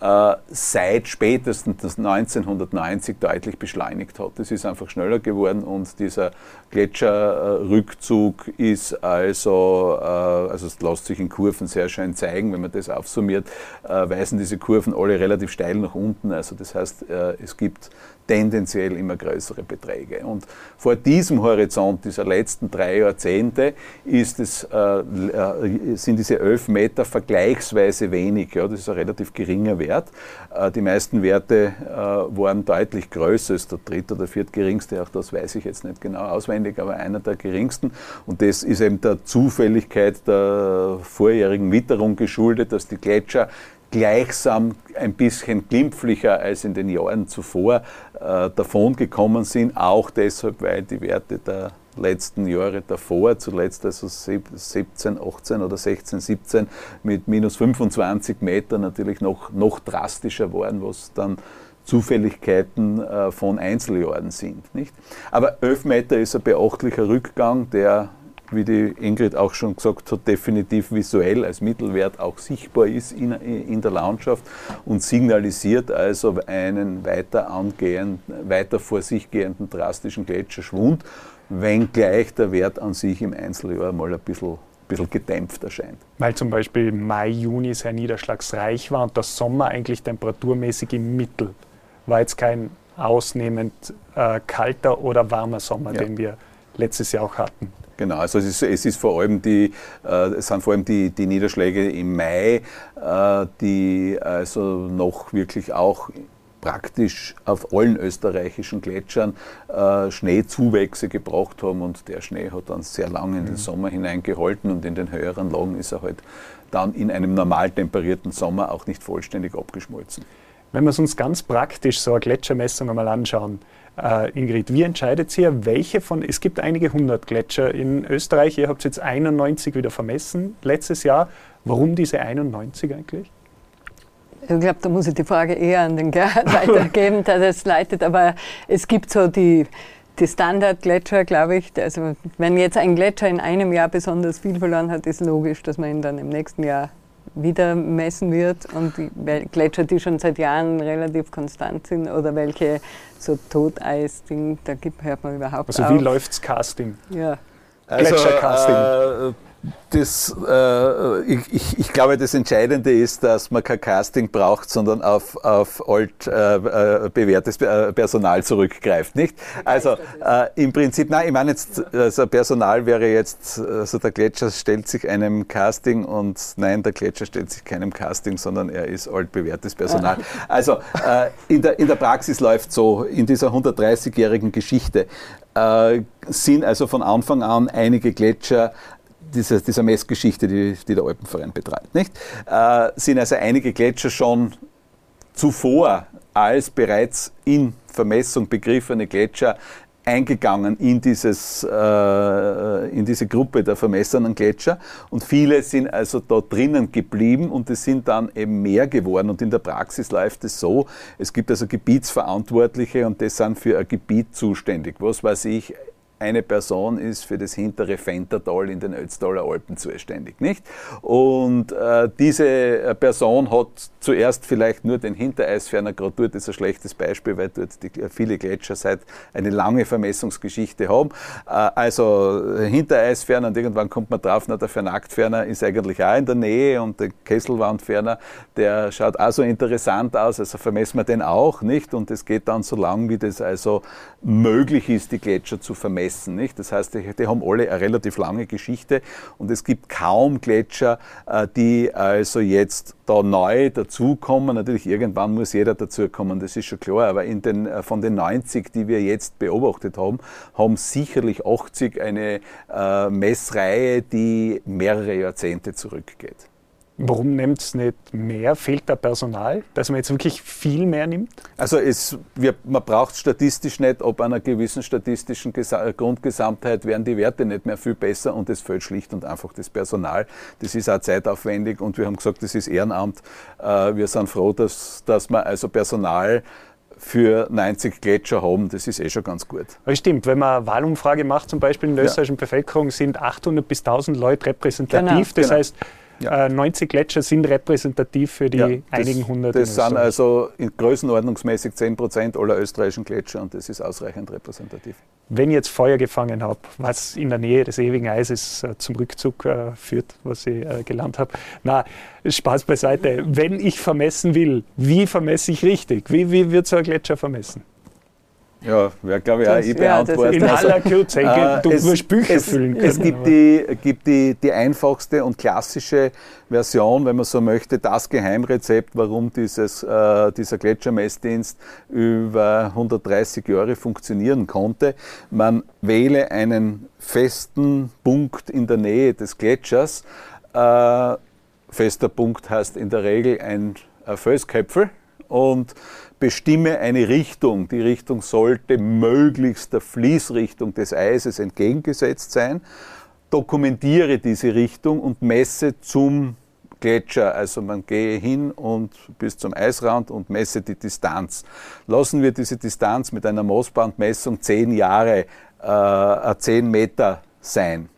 äh, seit spätestens 1990 deutlich beschleunigt hat. Es ist einfach schneller geworden und dieser Gletscherrückzug ist also, äh, also es lässt sich in Kurven sehr schön zeigen, wenn man das aufsummiert, äh, weisen diese Kurven alle relativ steil nach unten. Also das heißt, es gibt tendenziell immer größere Beträge. Und vor diesem Horizont dieser letzten drei Jahrzehnte ist es, äh, äh, sind diese elf Meter vergleichsweise wenig. Das ist ein relativ geringer Wert. Äh, die meisten Werte äh, waren deutlich größer, ist der dritte oder viertgeringste, auch das weiß ich jetzt nicht genau auswendig, aber einer der geringsten. Und das ist eben der Zufälligkeit der vorjährigen Witterung geschuldet, dass die Gletscher gleichsam ein bisschen glimpflicher als in den Jahren zuvor äh, davongekommen sind, auch deshalb, weil die Werte der letzten Jahre davor, zuletzt also 17, 18 oder 16, 17 mit minus 25 Meter natürlich noch, noch drastischer waren, was dann Zufälligkeiten äh, von Einzeljahren sind. Nicht? Aber 11 Meter ist ein beachtlicher Rückgang, der wie die Ingrid auch schon gesagt hat, definitiv visuell als Mittelwert auch sichtbar ist in, in der Landschaft und signalisiert also einen weiter angehenden, weiter vor sich gehenden drastischen Gletscherschwund, wenngleich der Wert an sich im Einzeljahr mal ein bisschen bisschen gedämpft erscheint. Weil zum Beispiel Mai, Juni sehr niederschlagsreich war und der Sommer eigentlich temperaturmäßig im Mittel. War jetzt kein ausnehmend äh, kalter oder warmer Sommer, ja. den wir letztes Jahr auch hatten. Genau, also es ist, es ist vor allem die, äh, es sind vor allem die, die Niederschläge im Mai, äh, die also noch wirklich auch praktisch auf allen österreichischen Gletschern äh, Schneezuwächse gebracht haben und der Schnee hat dann sehr lange in den mhm. Sommer hineingehalten und in den höheren Lagen ist er halt dann in einem normal temperierten Sommer auch nicht vollständig abgeschmolzen. Wenn wir es uns ganz praktisch so eine Gletschermessung einmal anschauen, äh, Ingrid, wie entscheidet ihr, welche von, es gibt einige hundert Gletscher in Österreich, ihr habt jetzt 91 wieder vermessen letztes Jahr. Warum diese 91 eigentlich? Ich glaube, da muss ich die Frage eher an den Gerhard (laughs) weitergeben, der das leitet. Aber es gibt so die, die Standardgletscher, glaube ich. Also wenn jetzt ein Gletscher in einem Jahr besonders viel verloren hat, ist logisch, dass man ihn dann im nächsten Jahr wieder messen wird. Und die Gletscher, die schon seit Jahren relativ konstant sind oder welche so Toteis-Ding, da gibt, hört man überhaupt Also wie läuft das Casting? Ja. Also, Gletschercasting. Äh, das, äh, ich, ich, glaube, das Entscheidende ist, dass man kein Casting braucht, sondern auf, auf alt äh, äh bewährtes äh, Personal zurückgreift, nicht? Also äh, im Prinzip, nein, ich meine jetzt, also Personal wäre jetzt, also der Gletscher stellt sich einem Casting und nein, der Gletscher stellt sich keinem Casting, sondern er ist alt bewährtes Personal. (laughs) Also äh, in, der, in der Praxis läuft so, in dieser 130-jährigen Geschichte sind also von Anfang an einige Gletscher dieser, dieser Messgeschichte, die, die, der Alpenverein betreibt. Nicht? Äh, sind also einige Gletscher schon zuvor als bereits in Vermessung begriffene Gletscher eingegangen in, dieses, äh, in diese Gruppe der vermessenen Gletscher und viele sind also da drinnen geblieben und es sind dann eben mehr geworden und in der Praxis läuft es so, es gibt also Gebietsverantwortliche und das sind für ein Gebiet zuständig, was weiß ich, eine Person ist für das hintere Fentertal in den Ötztaler Alpen zuständig, nicht? Und äh, diese äh, Person hat zuerst vielleicht nur den Hintereisferner, gerade dort ist ein schlechtes Beispiel, weil dort die, viele Gletscher seit eine lange Vermessungsgeschichte haben. Äh, also äh, Hintereisferner und irgendwann kommt man drauf, na, der Vernaktferner ist eigentlich auch in der Nähe und der Kesselwandferner, der schaut auch so interessant aus, also vermessen wir den auch, nicht? Und es geht dann so lang, wie das also möglich ist, die Gletscher zu vermessen messen. Nicht? Das heißt, die, die, haben alle eine relativ lange Geschichte und es gibt kaum Gletscher, äh, die also jetzt da neu dazukommen. Natürlich, irgendwann muss jeder dazukommen, das ist schon klar, aber in den, äh, von den 90, die wir jetzt beobachtet haben, haben sicherlich 80 eine äh, Messreihe, die mehrere Jahrzehnte zurückgeht. Warum nimmt es nicht mehr? Fehlt da Personal, dass man jetzt wirklich viel mehr nimmt? Also es, wir, man braucht statistisch nicht, ob einer gewissen statistischen Gesa Grundgesamtheit werden die Werte nicht mehr viel besser und es fehlt schlicht und einfach das Personal. Das ist auch zeitaufwendig und wir haben gesagt, das ist Ehrenamt. Äh, wir sind froh, dass, dass man also Personal für 90 Gletscher haben, das ist eh schon ganz gut. Das stimmt, wenn man eine Wahlumfrage macht, zum Beispiel in der österreichischen ja. Bevölkerung, sind 800 bis 1000 Leute repräsentativ. Genau, das genau. heißt, ja. 90 äh, Gletscher sind repräsentativ für die ja, einigen hundert. Das sind also in größenordnungsmäßig 10 Prozent aller österreichischen Gletscher und das ist ausreichend repräsentativ. Wenn ich jetzt Feuer gefangen habe, was in der Nähe des ewigen Eises äh, zum Rückzug äh, führt, was ich äh, gelernt habe, na, Spaß beiseite. Wenn ich vermessen will, wie vermesse ich richtig? Wie, wie wird so ein Gletscher vermessen? Ja, wäre glaube ich auch ich beantworten. In aller Kürze, äh, du es, musst Bücher es, füllen können. Es gibt, die, gibt die, die einfachste und klassische Version, wenn man so möchte, das Geheimrezept, warum dieses, äh, dieser Gletschermessdienst über 130 Jahre funktionieren konnte. Man wähle einen festen Punkt in der Nähe des Gletschers. Äh, fester Punkt heißt in der Regel ein, ein Felsköpfel und bestimme eine Richtung. Die Richtung sollte möglichst der Fließrichtung des Eises entgegengesetzt sein. Dokumentiere diese Richtung und messe zum Gletscher. Also man gehe hin und bis zum Eisrand und messe die Distanz. Lassen wir diese Distanz mit einer Moosbandmessung zehn Jahre, äh, 10 Meter sein.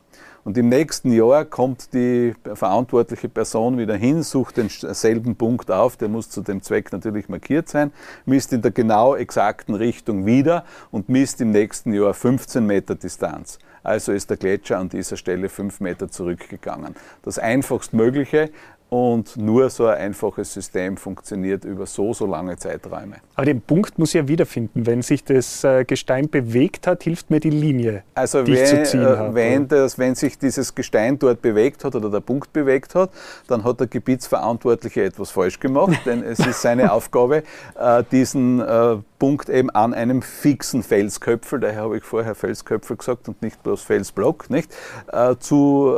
Und im nächsten Jahr kommt die verantwortliche Person wieder hin, sucht denselben Punkt auf, der muss zu dem Zweck natürlich markiert sein, misst in der genau exakten Richtung wieder und misst im nächsten Jahr 15 Meter Distanz. Also ist der Gletscher an dieser Stelle fünf Meter zurückgegangen. Das einfachst Mögliche, und nur so ein einfaches System funktioniert über so, so lange Zeiträume. Aber den Punkt muss ich ja wiederfinden. Wenn sich das äh, Gestein bewegt hat, hilft mir die Linie, also die wenn, ich zu ziehen äh, habe. Wenn, das, wenn sich dieses Gestein dort bewegt hat oder der Punkt bewegt hat, dann hat der Gebietsverantwortliche etwas falsch gemacht, denn es ist seine (laughs) Aufgabe, äh, diesen Punkt eben an einem fixen Felsköpfel, daher habe ich vorher Felsköpfel gesagt und nicht bloß Felsblock, nicht, zu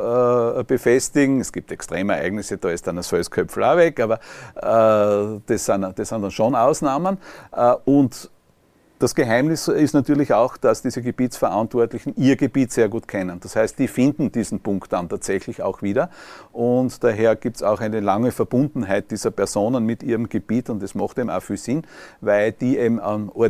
befestigen. Es gibt Extremereignisse, da ist dann das Felsköpfel auch weg, aber äh, das, sind, das sind dann schon Ausnahmen. Äh, und das Geheimnis ist natürlich auch, dass diese Gebietsverantwortlichen ihr Gebiet sehr gut kennen. Das heißt, die finden diesen Punkt dann tatsächlich auch wieder. Und daher gibt es auch eine lange Verbundenheit dieser Personen mit ihrem Gebiet und das macht eben auch viel Sinn, weil die eben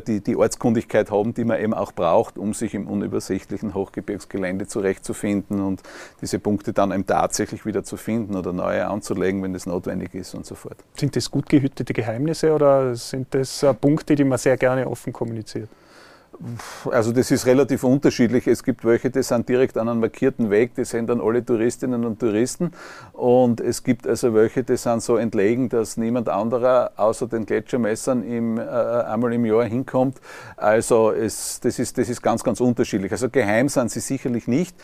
die, Ortskundigkeit haben, die man eben auch braucht, um sich im unübersichtlichen Hochgebirgsgelände zurechtzufinden und diese Punkte dann eben tatsächlich wieder zu finden oder neue anzulegen, wenn das notwendig ist und so fort. Sind das gut gehütete Geheimnisse oder sind das äh, Punkte, die man sehr gerne offen kommuniziert? Kommuniziert? Also das ist relativ unterschiedlich. Es gibt welche, die sind direkt an einem markierten Weg, die sehen dann alle Touristinnen und Touristen. Und es gibt also welche, die sind so entlegen, dass niemand anderer außer den Gletschermessern im, äh, einmal im Jahr hinkommt. Also es, das, ist, das ist ganz, ganz unterschiedlich. Also geheim sind sie sicherlich nicht.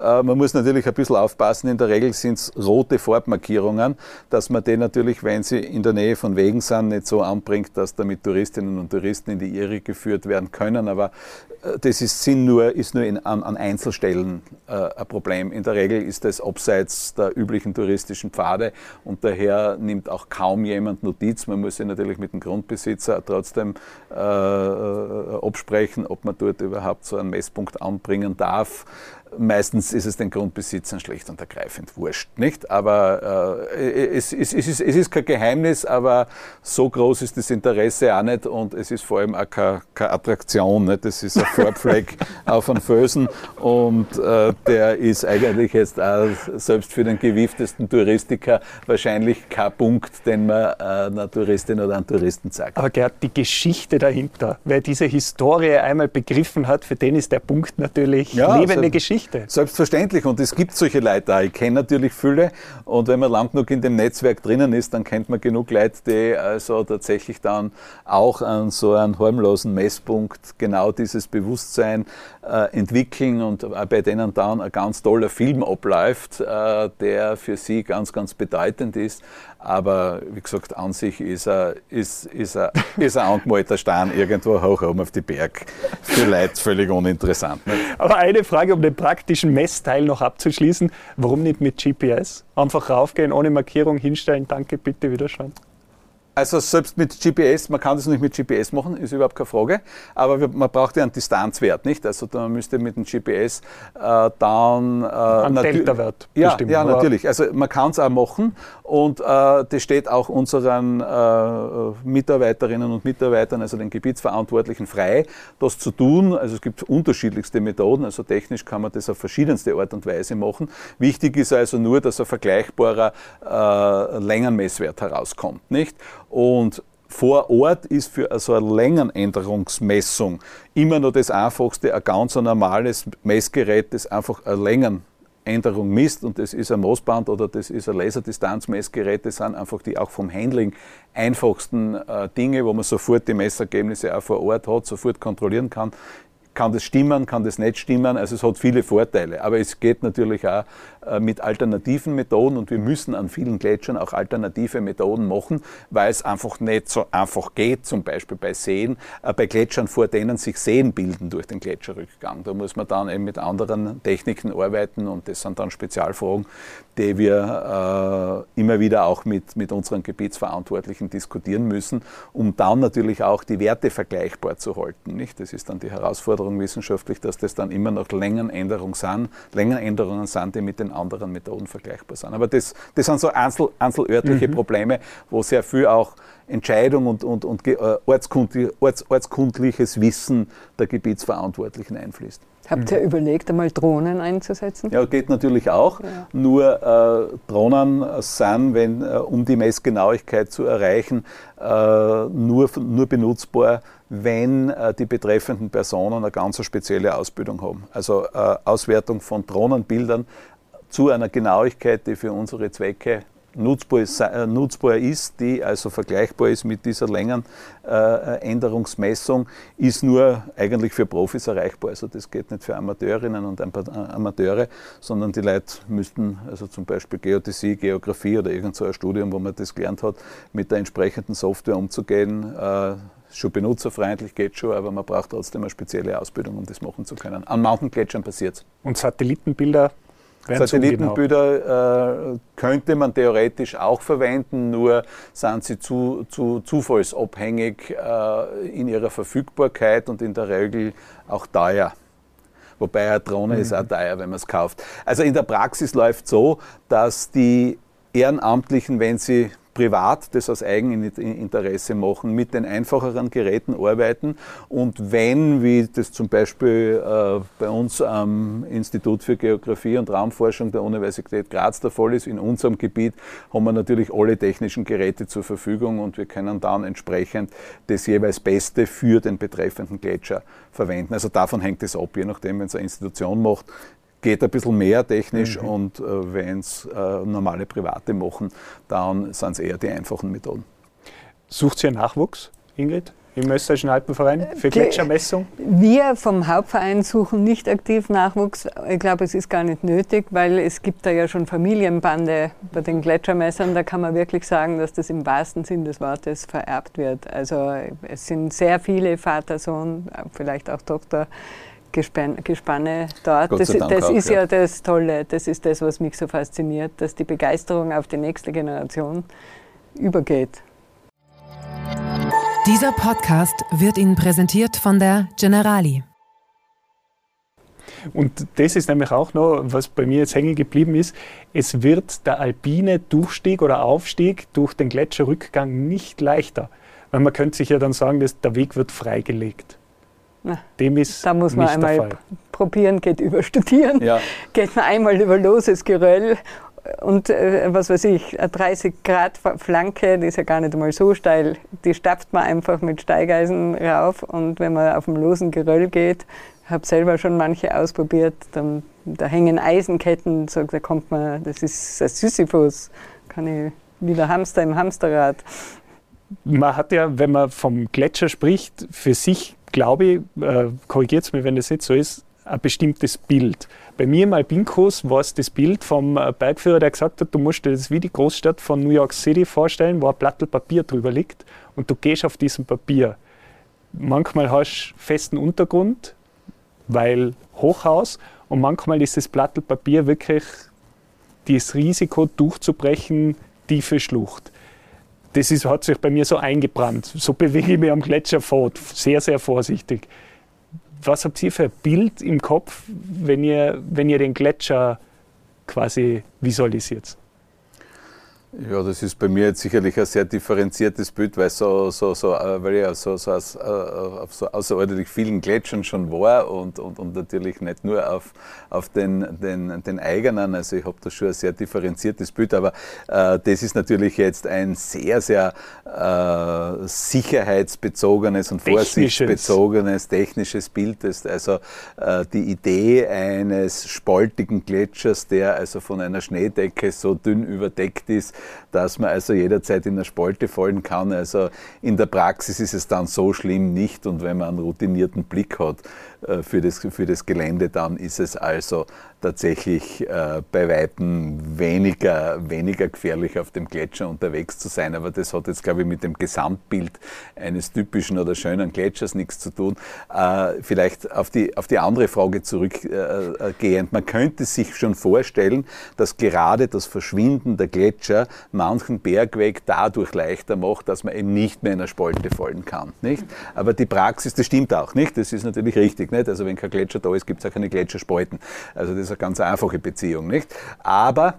Äh, man muss natürlich ein bisschen aufpassen. In der Regel sind es rote Farbmarkierungen, dass man die natürlich, wenn sie in der Nähe von Wegen sind, nicht so anbringt, dass damit Touristinnen und Touristen in die Irre geführt werden können. Aber aber äh, das ist, sind nur, ist nur in, an, an, Einzelstellen äh, ein Problem. In der Regel ist es abseits der üblichen touristischen Pfade und daher nimmt auch kaum jemand Notiz. Man muss sich natürlich mit dem Grundbesitzer trotzdem äh, äh absprechen, ob man dort überhaupt so einen Messpunkt anbringen darf. Meistens ist es den Grundbesitzern schlicht und ergreifend wurscht, nicht? Aber äh, es, es, es, ist, es, ist, kein Geheimnis, aber so groß ist das Interesse auch nicht und es ist vor allem auch keine, keine Attraktion. Nicht? Das ist ein (laughs) Farbfleck auf einem Felsen und äh, der ist eigentlich jetzt auch selbst für den gewieftesten Touristiker wahrscheinlich kein Punkt, den man äh, einer Touristin oder einem Touristen zeigt. Aber Gerd, die Geschichte dahinter, wer diese Historie einmal begriffen hat, für den ist der Punkt natürlich ja, lebende also, Geschichte. Geschichte. Selbstverständlich und es gibt solche Leute auch. Ich kenne natürlich viele und wenn man lang genug in dem Netzwerk drinnen ist, dann kennt man genug Leute, die also tatsächlich dann auch an so einem harmlosen Messpunkt genau dieses Bewusstsein entwickeln und bei denen dann ein ganz toller Film abläuft, äh, der für sie ganz, ganz bedeutend ist. Aber wie gesagt, an sich ist er, ist, ist er, (laughs) ist ein angemalter Stein irgendwo hoch oben auf die Berg. Für Leute völlig uninteressant. Nicht? Aber eine Frage, um den praktischen Messteil noch abzuschließen. Warum nicht mit GPS? Einfach raufgehen, ohne Markierung hinstellen, danke, bitte wieder schauen. Also selbst mit GPS, man kann das nicht mit GPS machen, ist überhaupt keine Frage, aber man braucht ja einen Distanzwert, nicht? Also da müsste mit dem GPS äh, dann... Äh, Ein Delta-Wert ja, bestimmen. Ja, natürlich. Also man kann es auch machen und äh, das steht auch unseren äh, Mitarbeiterinnen und Mitarbeitern, also den Gebietsverantwortlichen frei, das zu tun. Also es gibt unterschiedlichste Methoden, also technisch kann man das auf verschiedenste Art und Weise machen. Wichtig ist also nur, dass ein vergleichbarer äh, Längenmesswert herauskommt, nicht? Und vor Ort ist für so eine Längenänderungsmessung immer noch das einfachste, ein ganz normales Messgerät, das einfach eine Längenänderung misst. Und das ist ein Maßband oder das ist ein Laserdistanzmessgerät, das sind einfach die auch vom Handling einfachsten äh, Dinge, wo man sofort die Messergebnisse auch vor Ort hat, sofort kontrollieren kann kann das stimmen, kann das nicht stimmen. Also es hat viele Vorteile. Aber es geht natürlich auch äh, mit alternativen Methoden und wir müssen an vielen Gletschern auch alternative Methoden machen, weil es einfach nicht so einfach geht, zum Beispiel bei Seen, äh, bei Gletschern, vor denen sich Seen bilden durch den Gletscherrückgang. Da muss man dann eben mit anderen Techniken arbeiten und das sind dann Spezialfragen, die wir äh, immer wieder auch mit, mit unseren Gebietsverantwortlichen diskutieren müssen, um dann natürlich auch die Werte vergleichbar zu halten. Das ist dann die Herausforderung Herausforderung wissenschaftlich, dass das dann immer noch Längenänderungen sind, Längenänderungen sind, die mit den anderen Methoden vergleichbar sind. Aber das, das sind so einzel, einzelörtliche mhm. Probleme, wo sehr viel auch Entscheidung und, und, und äh, ortskundliches Wissen der Gebietsverantwortlichen einfließt. Habt ihr mhm. überlegt, einmal Drohnen einzusetzen? Ja, geht natürlich auch. Ja. Nur äh, Drohnen sind, wenn, äh, um die Messgenauigkeit zu erreichen, äh, nur, nur benutzbar, wenn äh, die betreffenden Personen eine ganz spezielle Ausbildung haben. Also äh, Auswertung von Drohnenbildern zu einer Genauigkeit, die für unsere Zwecke nutzbar ist, äh, nutzbar ist, die also vergleichbar ist mit dieser Längenänderungsmessung, ist nur eigentlich für Profis erreichbar. Also das geht nicht für Amateurinnen und Amateure, sondern die Leute müssten also zum Beispiel Geodäsie, Geografie oder irgend so ein Studium, wo man das gelernt hat, mit der entsprechenden Software umzugehen. Schon benutzerfreundlich geht schon, aber man braucht trotzdem eine spezielle Ausbildung, um das machen zu können. An Mountaingletschern passiert es. Und Satellitenbilder Satellitenbilder äh, könnte man theoretisch auch verwenden, nur sind sie zu, zu zufallsabhängig äh, in ihrer Verfügbarkeit und in der Regel auch teuer. Wobei eine Drohne mhm. ist auch teuer, wenn man es kauft. Also in der Praxis läuft so, dass die Ehrenamtlichen, wenn sie privat das aus Eigeninteresse machen, mit den einfacheren Geräten arbeiten und wenn, wie das zum Beispiel äh, bei uns am Institut für Geografie und Raumforschung der Universität Graz der Fall ist, in unserem Gebiet haben wir natürlich alle technischen Geräte zur Verfügung und wir können dann entsprechend das jeweils Beste für den betreffenden Gletscher verwenden. Also davon hängt es ab, je nachdem, wenn es eine Institution macht, geht ein bisschen mehr technisch mhm. und äh, wenn es äh, normale Private machen, dann sind es eher die einfachen Methoden. Sucht ihr Nachwuchs, Ingrid? Im Österreichischen Alpenverein für Gletschermessung? Wir vom Hauptverein suchen nicht aktiv Nachwuchs. Ich glaube, es ist gar nicht nötig, weil es gibt da ja schon Familienbande bei den Gletschermessern. Da kann man wirklich sagen, dass das im wahrsten Sinn des Wortes vererbt wird. Also es sind sehr viele Vater, Sohn, vielleicht auch Tochter Gespanne dort. Das, das auch, ist ja. ja das Tolle, das ist das, was mich so fasziniert, dass die Begeisterung auf die nächste Generation übergeht. Dieser Podcast wird Ihnen präsentiert von der Generali. Und das ist nämlich auch noch, was bei mir jetzt hängen geblieben ist. Es wird der alpine Durchstieg oder Aufstieg durch den Gletscherrückgang nicht leichter. Weil man könnte sich ja dann sagen, dass der Weg wird freigelegt. Na, Dem ist da muss man einmal probieren, geht (laughs) über Studieren, ja. geht man einmal über loses Geröll und äh, was weiß ich, eine 30 Grad Flanke, die ist ja gar nicht einmal so steil, die stapft man einfach mit Steigeisen rauf und wenn man auf dem losen Geröll geht, habe selber schon manche ausprobiert, dann, da hängen Eisenketten, so, da kommt man, das ist ein Sisyphus, kann ich wieder Hamster im Hamsterrad. Man hat ja, wenn man vom Gletscher spricht, für sich glaube ich, äh, korrigiert es mir, wenn das nicht so ist, ein bestimmtes Bild. Bei mir im Alpinkurs war es das Bild vom äh, Bergführer, der gesagt hat, du musst dir das wie die Großstadt von New York City vorstellen, wo ein Blatt Papier drüber liegt und du gehst auf diesem Papier. Manchmal hast du festen Untergrund, weil Hochhaus, und manchmal ist das Blatt Papier wirklich das Risiko durchzubrechen, tiefe Schlucht das ist, hat sich bei mir so eingebrannt. So bewege ich mich am Gletscher fort, sehr, sehr vorsichtig. Was habt ihr für ein Bild im Kopf, wenn ihr, wenn ihr den Gletscher quasi visualisiert? Ja, das ist bei mir jetzt sicherlich ein sehr differenziertes Bild, weil, so, so, so, äh, weil ich so, so, aus, äh, auf so außerordentlich vielen Gletschern schon war und, und, und natürlich nicht nur auf, auf den, den, den eigenen. Also ich habe da schon ein sehr differenziertes Bild, aber äh, das ist natürlich jetzt ein sehr, sehr äh, sicherheitsbezogenes und vorsichtsbezogenes technisches Bild. Das, also äh, die Idee eines spaltigen Gletschers, der also von einer Schneedecke so dünn überdeckt ist, dass man also jederzeit in eine Spalte fallen kann. Also in der Praxis ist es dann so schlimm nicht und wenn man einen routinierten Blick hat äh, für das, für das Gelände, dann ist es also tatsächlich äh, bei Weitem weniger, weniger gefährlich auf dem Gletscher unterwegs zu sein. Aber das hat jetzt, glaube ich, mit dem Gesamtbild eines typischen oder schönen Gletschers nichts zu tun. Äh, vielleicht auf die, auf die andere Frage zurückgehend. Man könnte sich schon vorstellen, dass gerade das Verschwinden der Gletscher manchen Bergweg dadurch leichter macht, dass man eben nicht mehr in eine Spalte fallen kann. Nicht? Aber die Praxis, das stimmt auch nicht. Das ist natürlich richtig. Nicht? Also wenn kein Gletscher da ist, gibt es auch keine Gletscherspalten. Also das eine ganz einfache Beziehung, nicht? Aber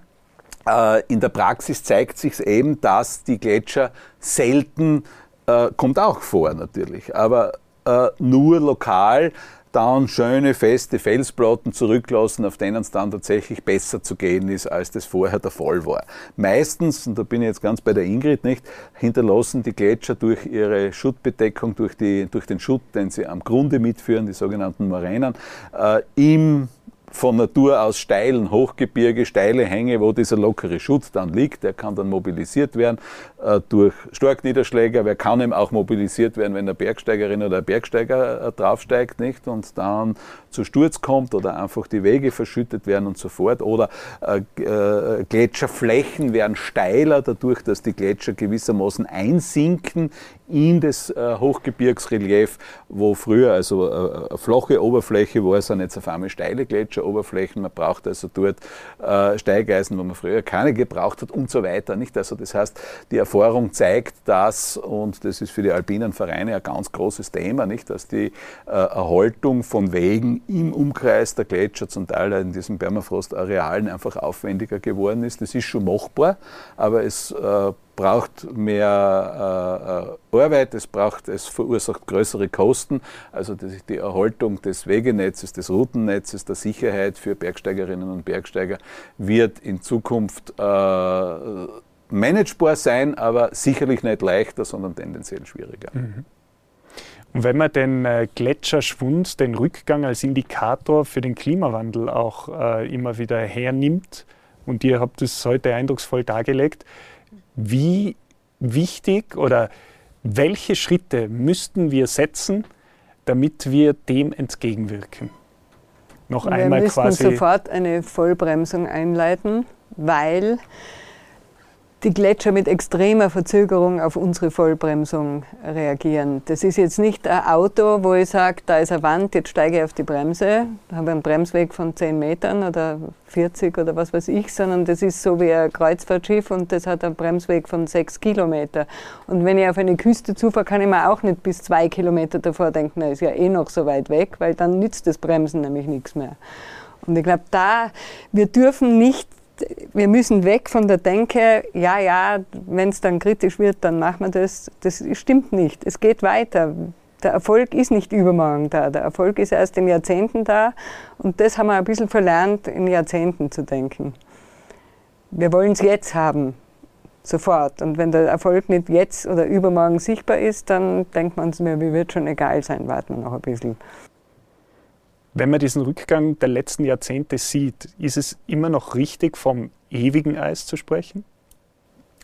äh, in der Praxis zeigt sich eben, dass die Gletscher selten, äh, kommt auch vor natürlich, aber äh, nur lokal dann schöne, feste Felsplatten zurücklassen, auf denen es dann tatsächlich besser zu gehen ist, als das vorher der Fall war. Meistens, und da bin ich jetzt ganz bei der Ingrid nicht, hinterlassen die Gletscher durch ihre Schuttbedeckung, durch, die, durch den Schutt, den sie am Grunde mitführen, die sogenannten Moränen, äh, im von Natur aus steilen Hochgebirge, steile Hänge, wo dieser lockere Schutz dann liegt. Der kann dann mobilisiert werden äh, durch Starkniederschläge, aber er kann eben auch mobilisiert werden, wenn eine Bergsteigerin oder ein Bergsteiger äh, draufsteigt nicht? und dann zu Sturz kommt oder einfach die Wege verschüttet werden und so fort. Oder äh, äh, Gletscherflächen werden steiler, dadurch, dass die Gletscher gewissermaßen einsinken in das äh, Hochgebirgsrelief, wo früher also äh, eine flache Oberfläche war, sind jetzt auf einmal steile Gletscheroberflächen. Man braucht also dort äh, Steigeisen, wo man früher keine gebraucht hat und so weiter. Nicht? Also das heißt, die Erfahrung zeigt das, und das ist für die alpinen Vereine ein ganz großes Thema, nicht? dass die Erhaltung von Wegen im Umkreis der Gletscher zum Teil in diesen Permafrost-Arealen einfach aufwendiger geworden ist. Das ist schon machbar, aber es braucht mehr äh, äh, Arbeit, es, braucht, es verursacht größere Kosten. Also die, die Erhaltung des Wegenetzes, des Routennetzes, der Sicherheit für Bergsteigerinnen und Bergsteiger wird in Zukunft äh, managebar sein, aber sicherlich nicht leichter, sondern tendenziell schwieriger. Mhm. Und wenn man den äh, Gletscherschwund, den Rückgang als Indikator für den Klimawandel auch äh, immer wieder hernimmt, und ihr habt es heute eindrucksvoll dargelegt, wie wichtig oder welche Schritte müssten wir setzen, damit wir dem entgegenwirken? Noch wir einmal quasi. Wir müssten sofort eine Vollbremsung einleiten, weil die Gletscher mit extremer Verzögerung auf unsere Vollbremsung reagieren. Das ist jetzt nicht ein Auto, wo ich sage, da ist eine Wand, jetzt steige ich auf die Bremse, habe einen Bremsweg von 10 Metern oder 40 oder was weiß ich, sondern das ist so wie ein Kreuzfahrtschiff und das hat einen Bremsweg von 6 Kilometer. Und wenn ich auf eine Küste zufahre, kann ich mir auch nicht bis 2 Kilometer davor denken, na ist ja eh noch so weit weg, weil dann nützt das Bremsen nämlich nichts mehr. Und ich glaube, da, wir dürfen nicht wir müssen weg von der Denke, ja, ja, wenn es dann kritisch wird, dann machen wir das. Das stimmt nicht. Es geht weiter. Der Erfolg ist nicht übermorgen da. Der Erfolg ist erst in Jahrzehnten da. Und das haben wir ein bisschen verlernt, in Jahrzehnten zu denken. Wir wollen es jetzt haben, sofort. Und wenn der Erfolg nicht jetzt oder übermorgen sichtbar ist, dann denkt man es mir, wie wird schon egal sein, warten wir noch ein bisschen. Wenn man diesen Rückgang der letzten Jahrzehnte sieht, ist es immer noch richtig, vom ewigen Eis zu sprechen?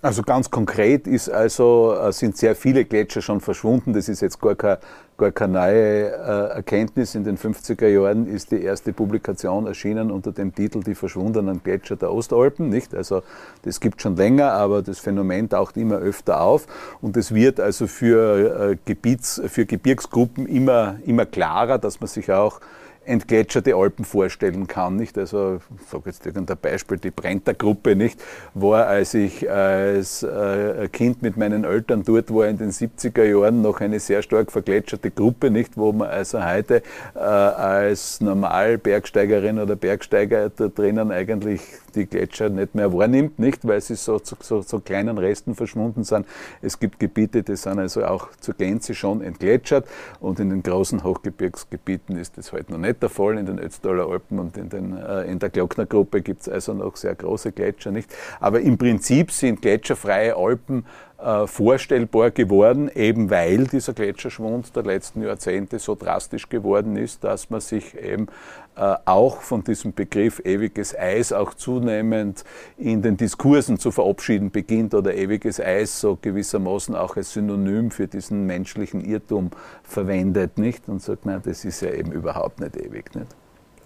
Also ganz konkret ist also, äh, sind sehr viele Gletscher schon verschwunden. Das ist jetzt gar keine, gar keine neue äh, Erkenntnis. In den 50er Jahren ist die erste Publikation erschienen unter dem Titel Die verschwundenen Gletscher der Ostalpen. Nicht? Also das gibt schon länger, aber das Phänomen taucht immer öfter auf. Und es wird also für, äh, Gebiets-, für Gebirgsgruppen immer, immer klarer, dass man sich auch entgletscherte Alpen vorstellen kann. Nicht? Also, ich sage jetzt irgendein Beispiel, die Brenter-Gruppe nicht, war, als ich als äh, Kind mit meinen Eltern dort war in den 70er Jahren, noch eine sehr stark vergletscherte Gruppe, nicht, wo man also heute äh, als Normalbergsteigerin oder Bergsteiger da drinnen eigentlich die Gletscher nicht mehr wahrnimmt, nicht, weil sie so zu so, so, kleinen Resten verschwunden sind. Es gibt Gebiete, die sind also auch zur Gänze schon entgletschert und in den großen Hochgebirgsgebieten ist das halt noch nicht der Fall. In den Ötztaler Alpen und in, den, äh, in der Glocknergruppe gibt es also noch sehr große Gletscher, nicht. Aber im Prinzip sind gletscherfreie Alpen äh, vorstellbar geworden, eben weil dieser Gletscherschwund der letzten Jahrzehnte so drastisch geworden ist, dass man sich eben äh, auch von diesem Begriff ewiges Eis auch zunehmend in den Diskursen zu verabschieden beginnt oder ewiges Eis so gewissermaßen auch als Synonym für diesen menschlichen Irrtum verwendet, nicht? Und sagt, nein, das ist ja eben überhaupt nicht ewig, nicht?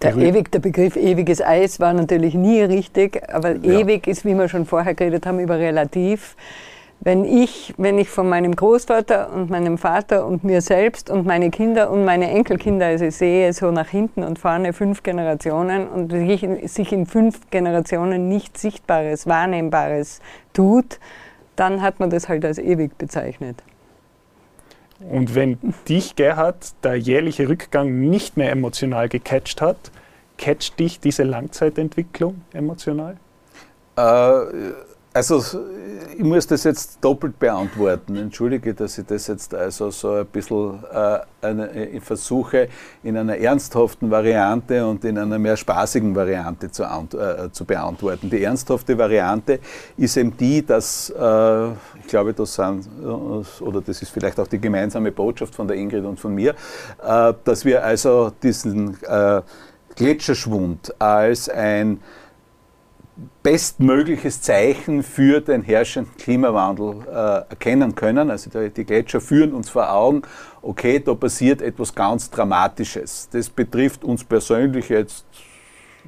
Der, ewig, der Begriff ewiges Eis war natürlich nie richtig, aber ja. ewig ist, wie wir schon vorher geredet haben, über relativ wenn ich, wenn ich von meinem Großvater und meinem Vater und mir selbst und meine Kinder und meine Enkelkinder also sehe, so nach hinten und vorne fünf Generationen und sich in fünf Generationen nichts Sichtbares, Wahrnehmbares tut, dann hat man das halt als ewig bezeichnet. Und wenn dich, Gerhard, der jährliche Rückgang nicht mehr emotional gecatcht hat, catcht dich diese Langzeitentwicklung emotional? Äh, Also ich muss das jetzt doppelt beantworten. Entschuldige, dass ich das jetzt also so ein bisschen äh, eine, ich versuche, in einer ernsthaften Variante und in einer mehr spaßigen Variante zu, äh, zu beantworten. Die ernsthafte Variante ist eben die, dass, äh, ich glaube, das sind, äh, oder das ist vielleicht auch die gemeinsame Botschaft von der Ingrid und von mir, äh, dass wir also diesen äh, Gletscherschwund als ein bestmögliches Zeichen für den herrschenden Klimawandel äh, erkennen können. Also die Gletscher führen uns vor Augen, okay, da passiert etwas ganz Dramatisches. Das betrifft uns persönlich jetzt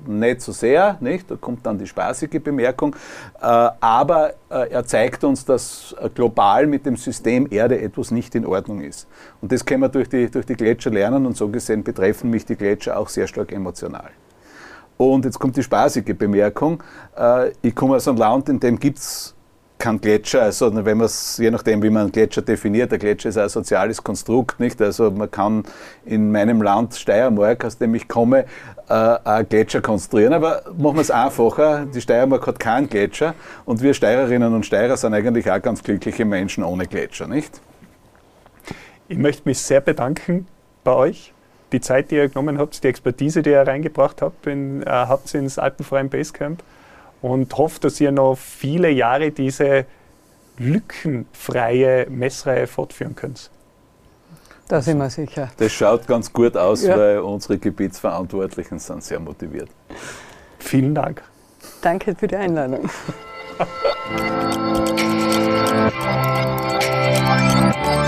nicht so sehr, nicht? da kommt dann die spaßige Bemerkung, äh, aber äh, er zeigt uns, dass äh, global mit dem System Erde etwas nicht in Ordnung ist. Und das können wir durch die, durch die Gletscher lernen und so gesehen betreffen mich die Gletscher auch sehr stark emotional. Und jetzt kommt die spaßige Bemerkung. Äh, ich komme aus einem Land, in dem gibt es keinen Gletscher. Also wenn man es, je nachdem wie man einen Gletscher definiert, der Gletscher ist ein soziales Konstrukt, nicht? Also man kann in meinem Land Steiermark, aus dem ich komme, äh, einen Gletscher konstruieren. Aber machen wir es einfacher. Die Steiermark hat keinen Gletscher und wir Steirerinnen und Steirer sind eigentlich auch ganz glückliche Menschen ohne Gletscher, nicht? Ich möchte mich sehr bedanken bei euch die Zeit, die ihr genommen habt, die Expertise, die ihr reingebracht habt, in, äh, habt ins Alpenfreien Basecamp und hofft, dass ihr noch viele Jahre diese lückenfreie Messreihe fortführen könnt. Da sind wir sicher. Das schaut ganz gut aus, ja. weil unsere Gebietsverantwortlichen sind sehr motiviert. Vielen Dank. Danke für die Einladung. (laughs)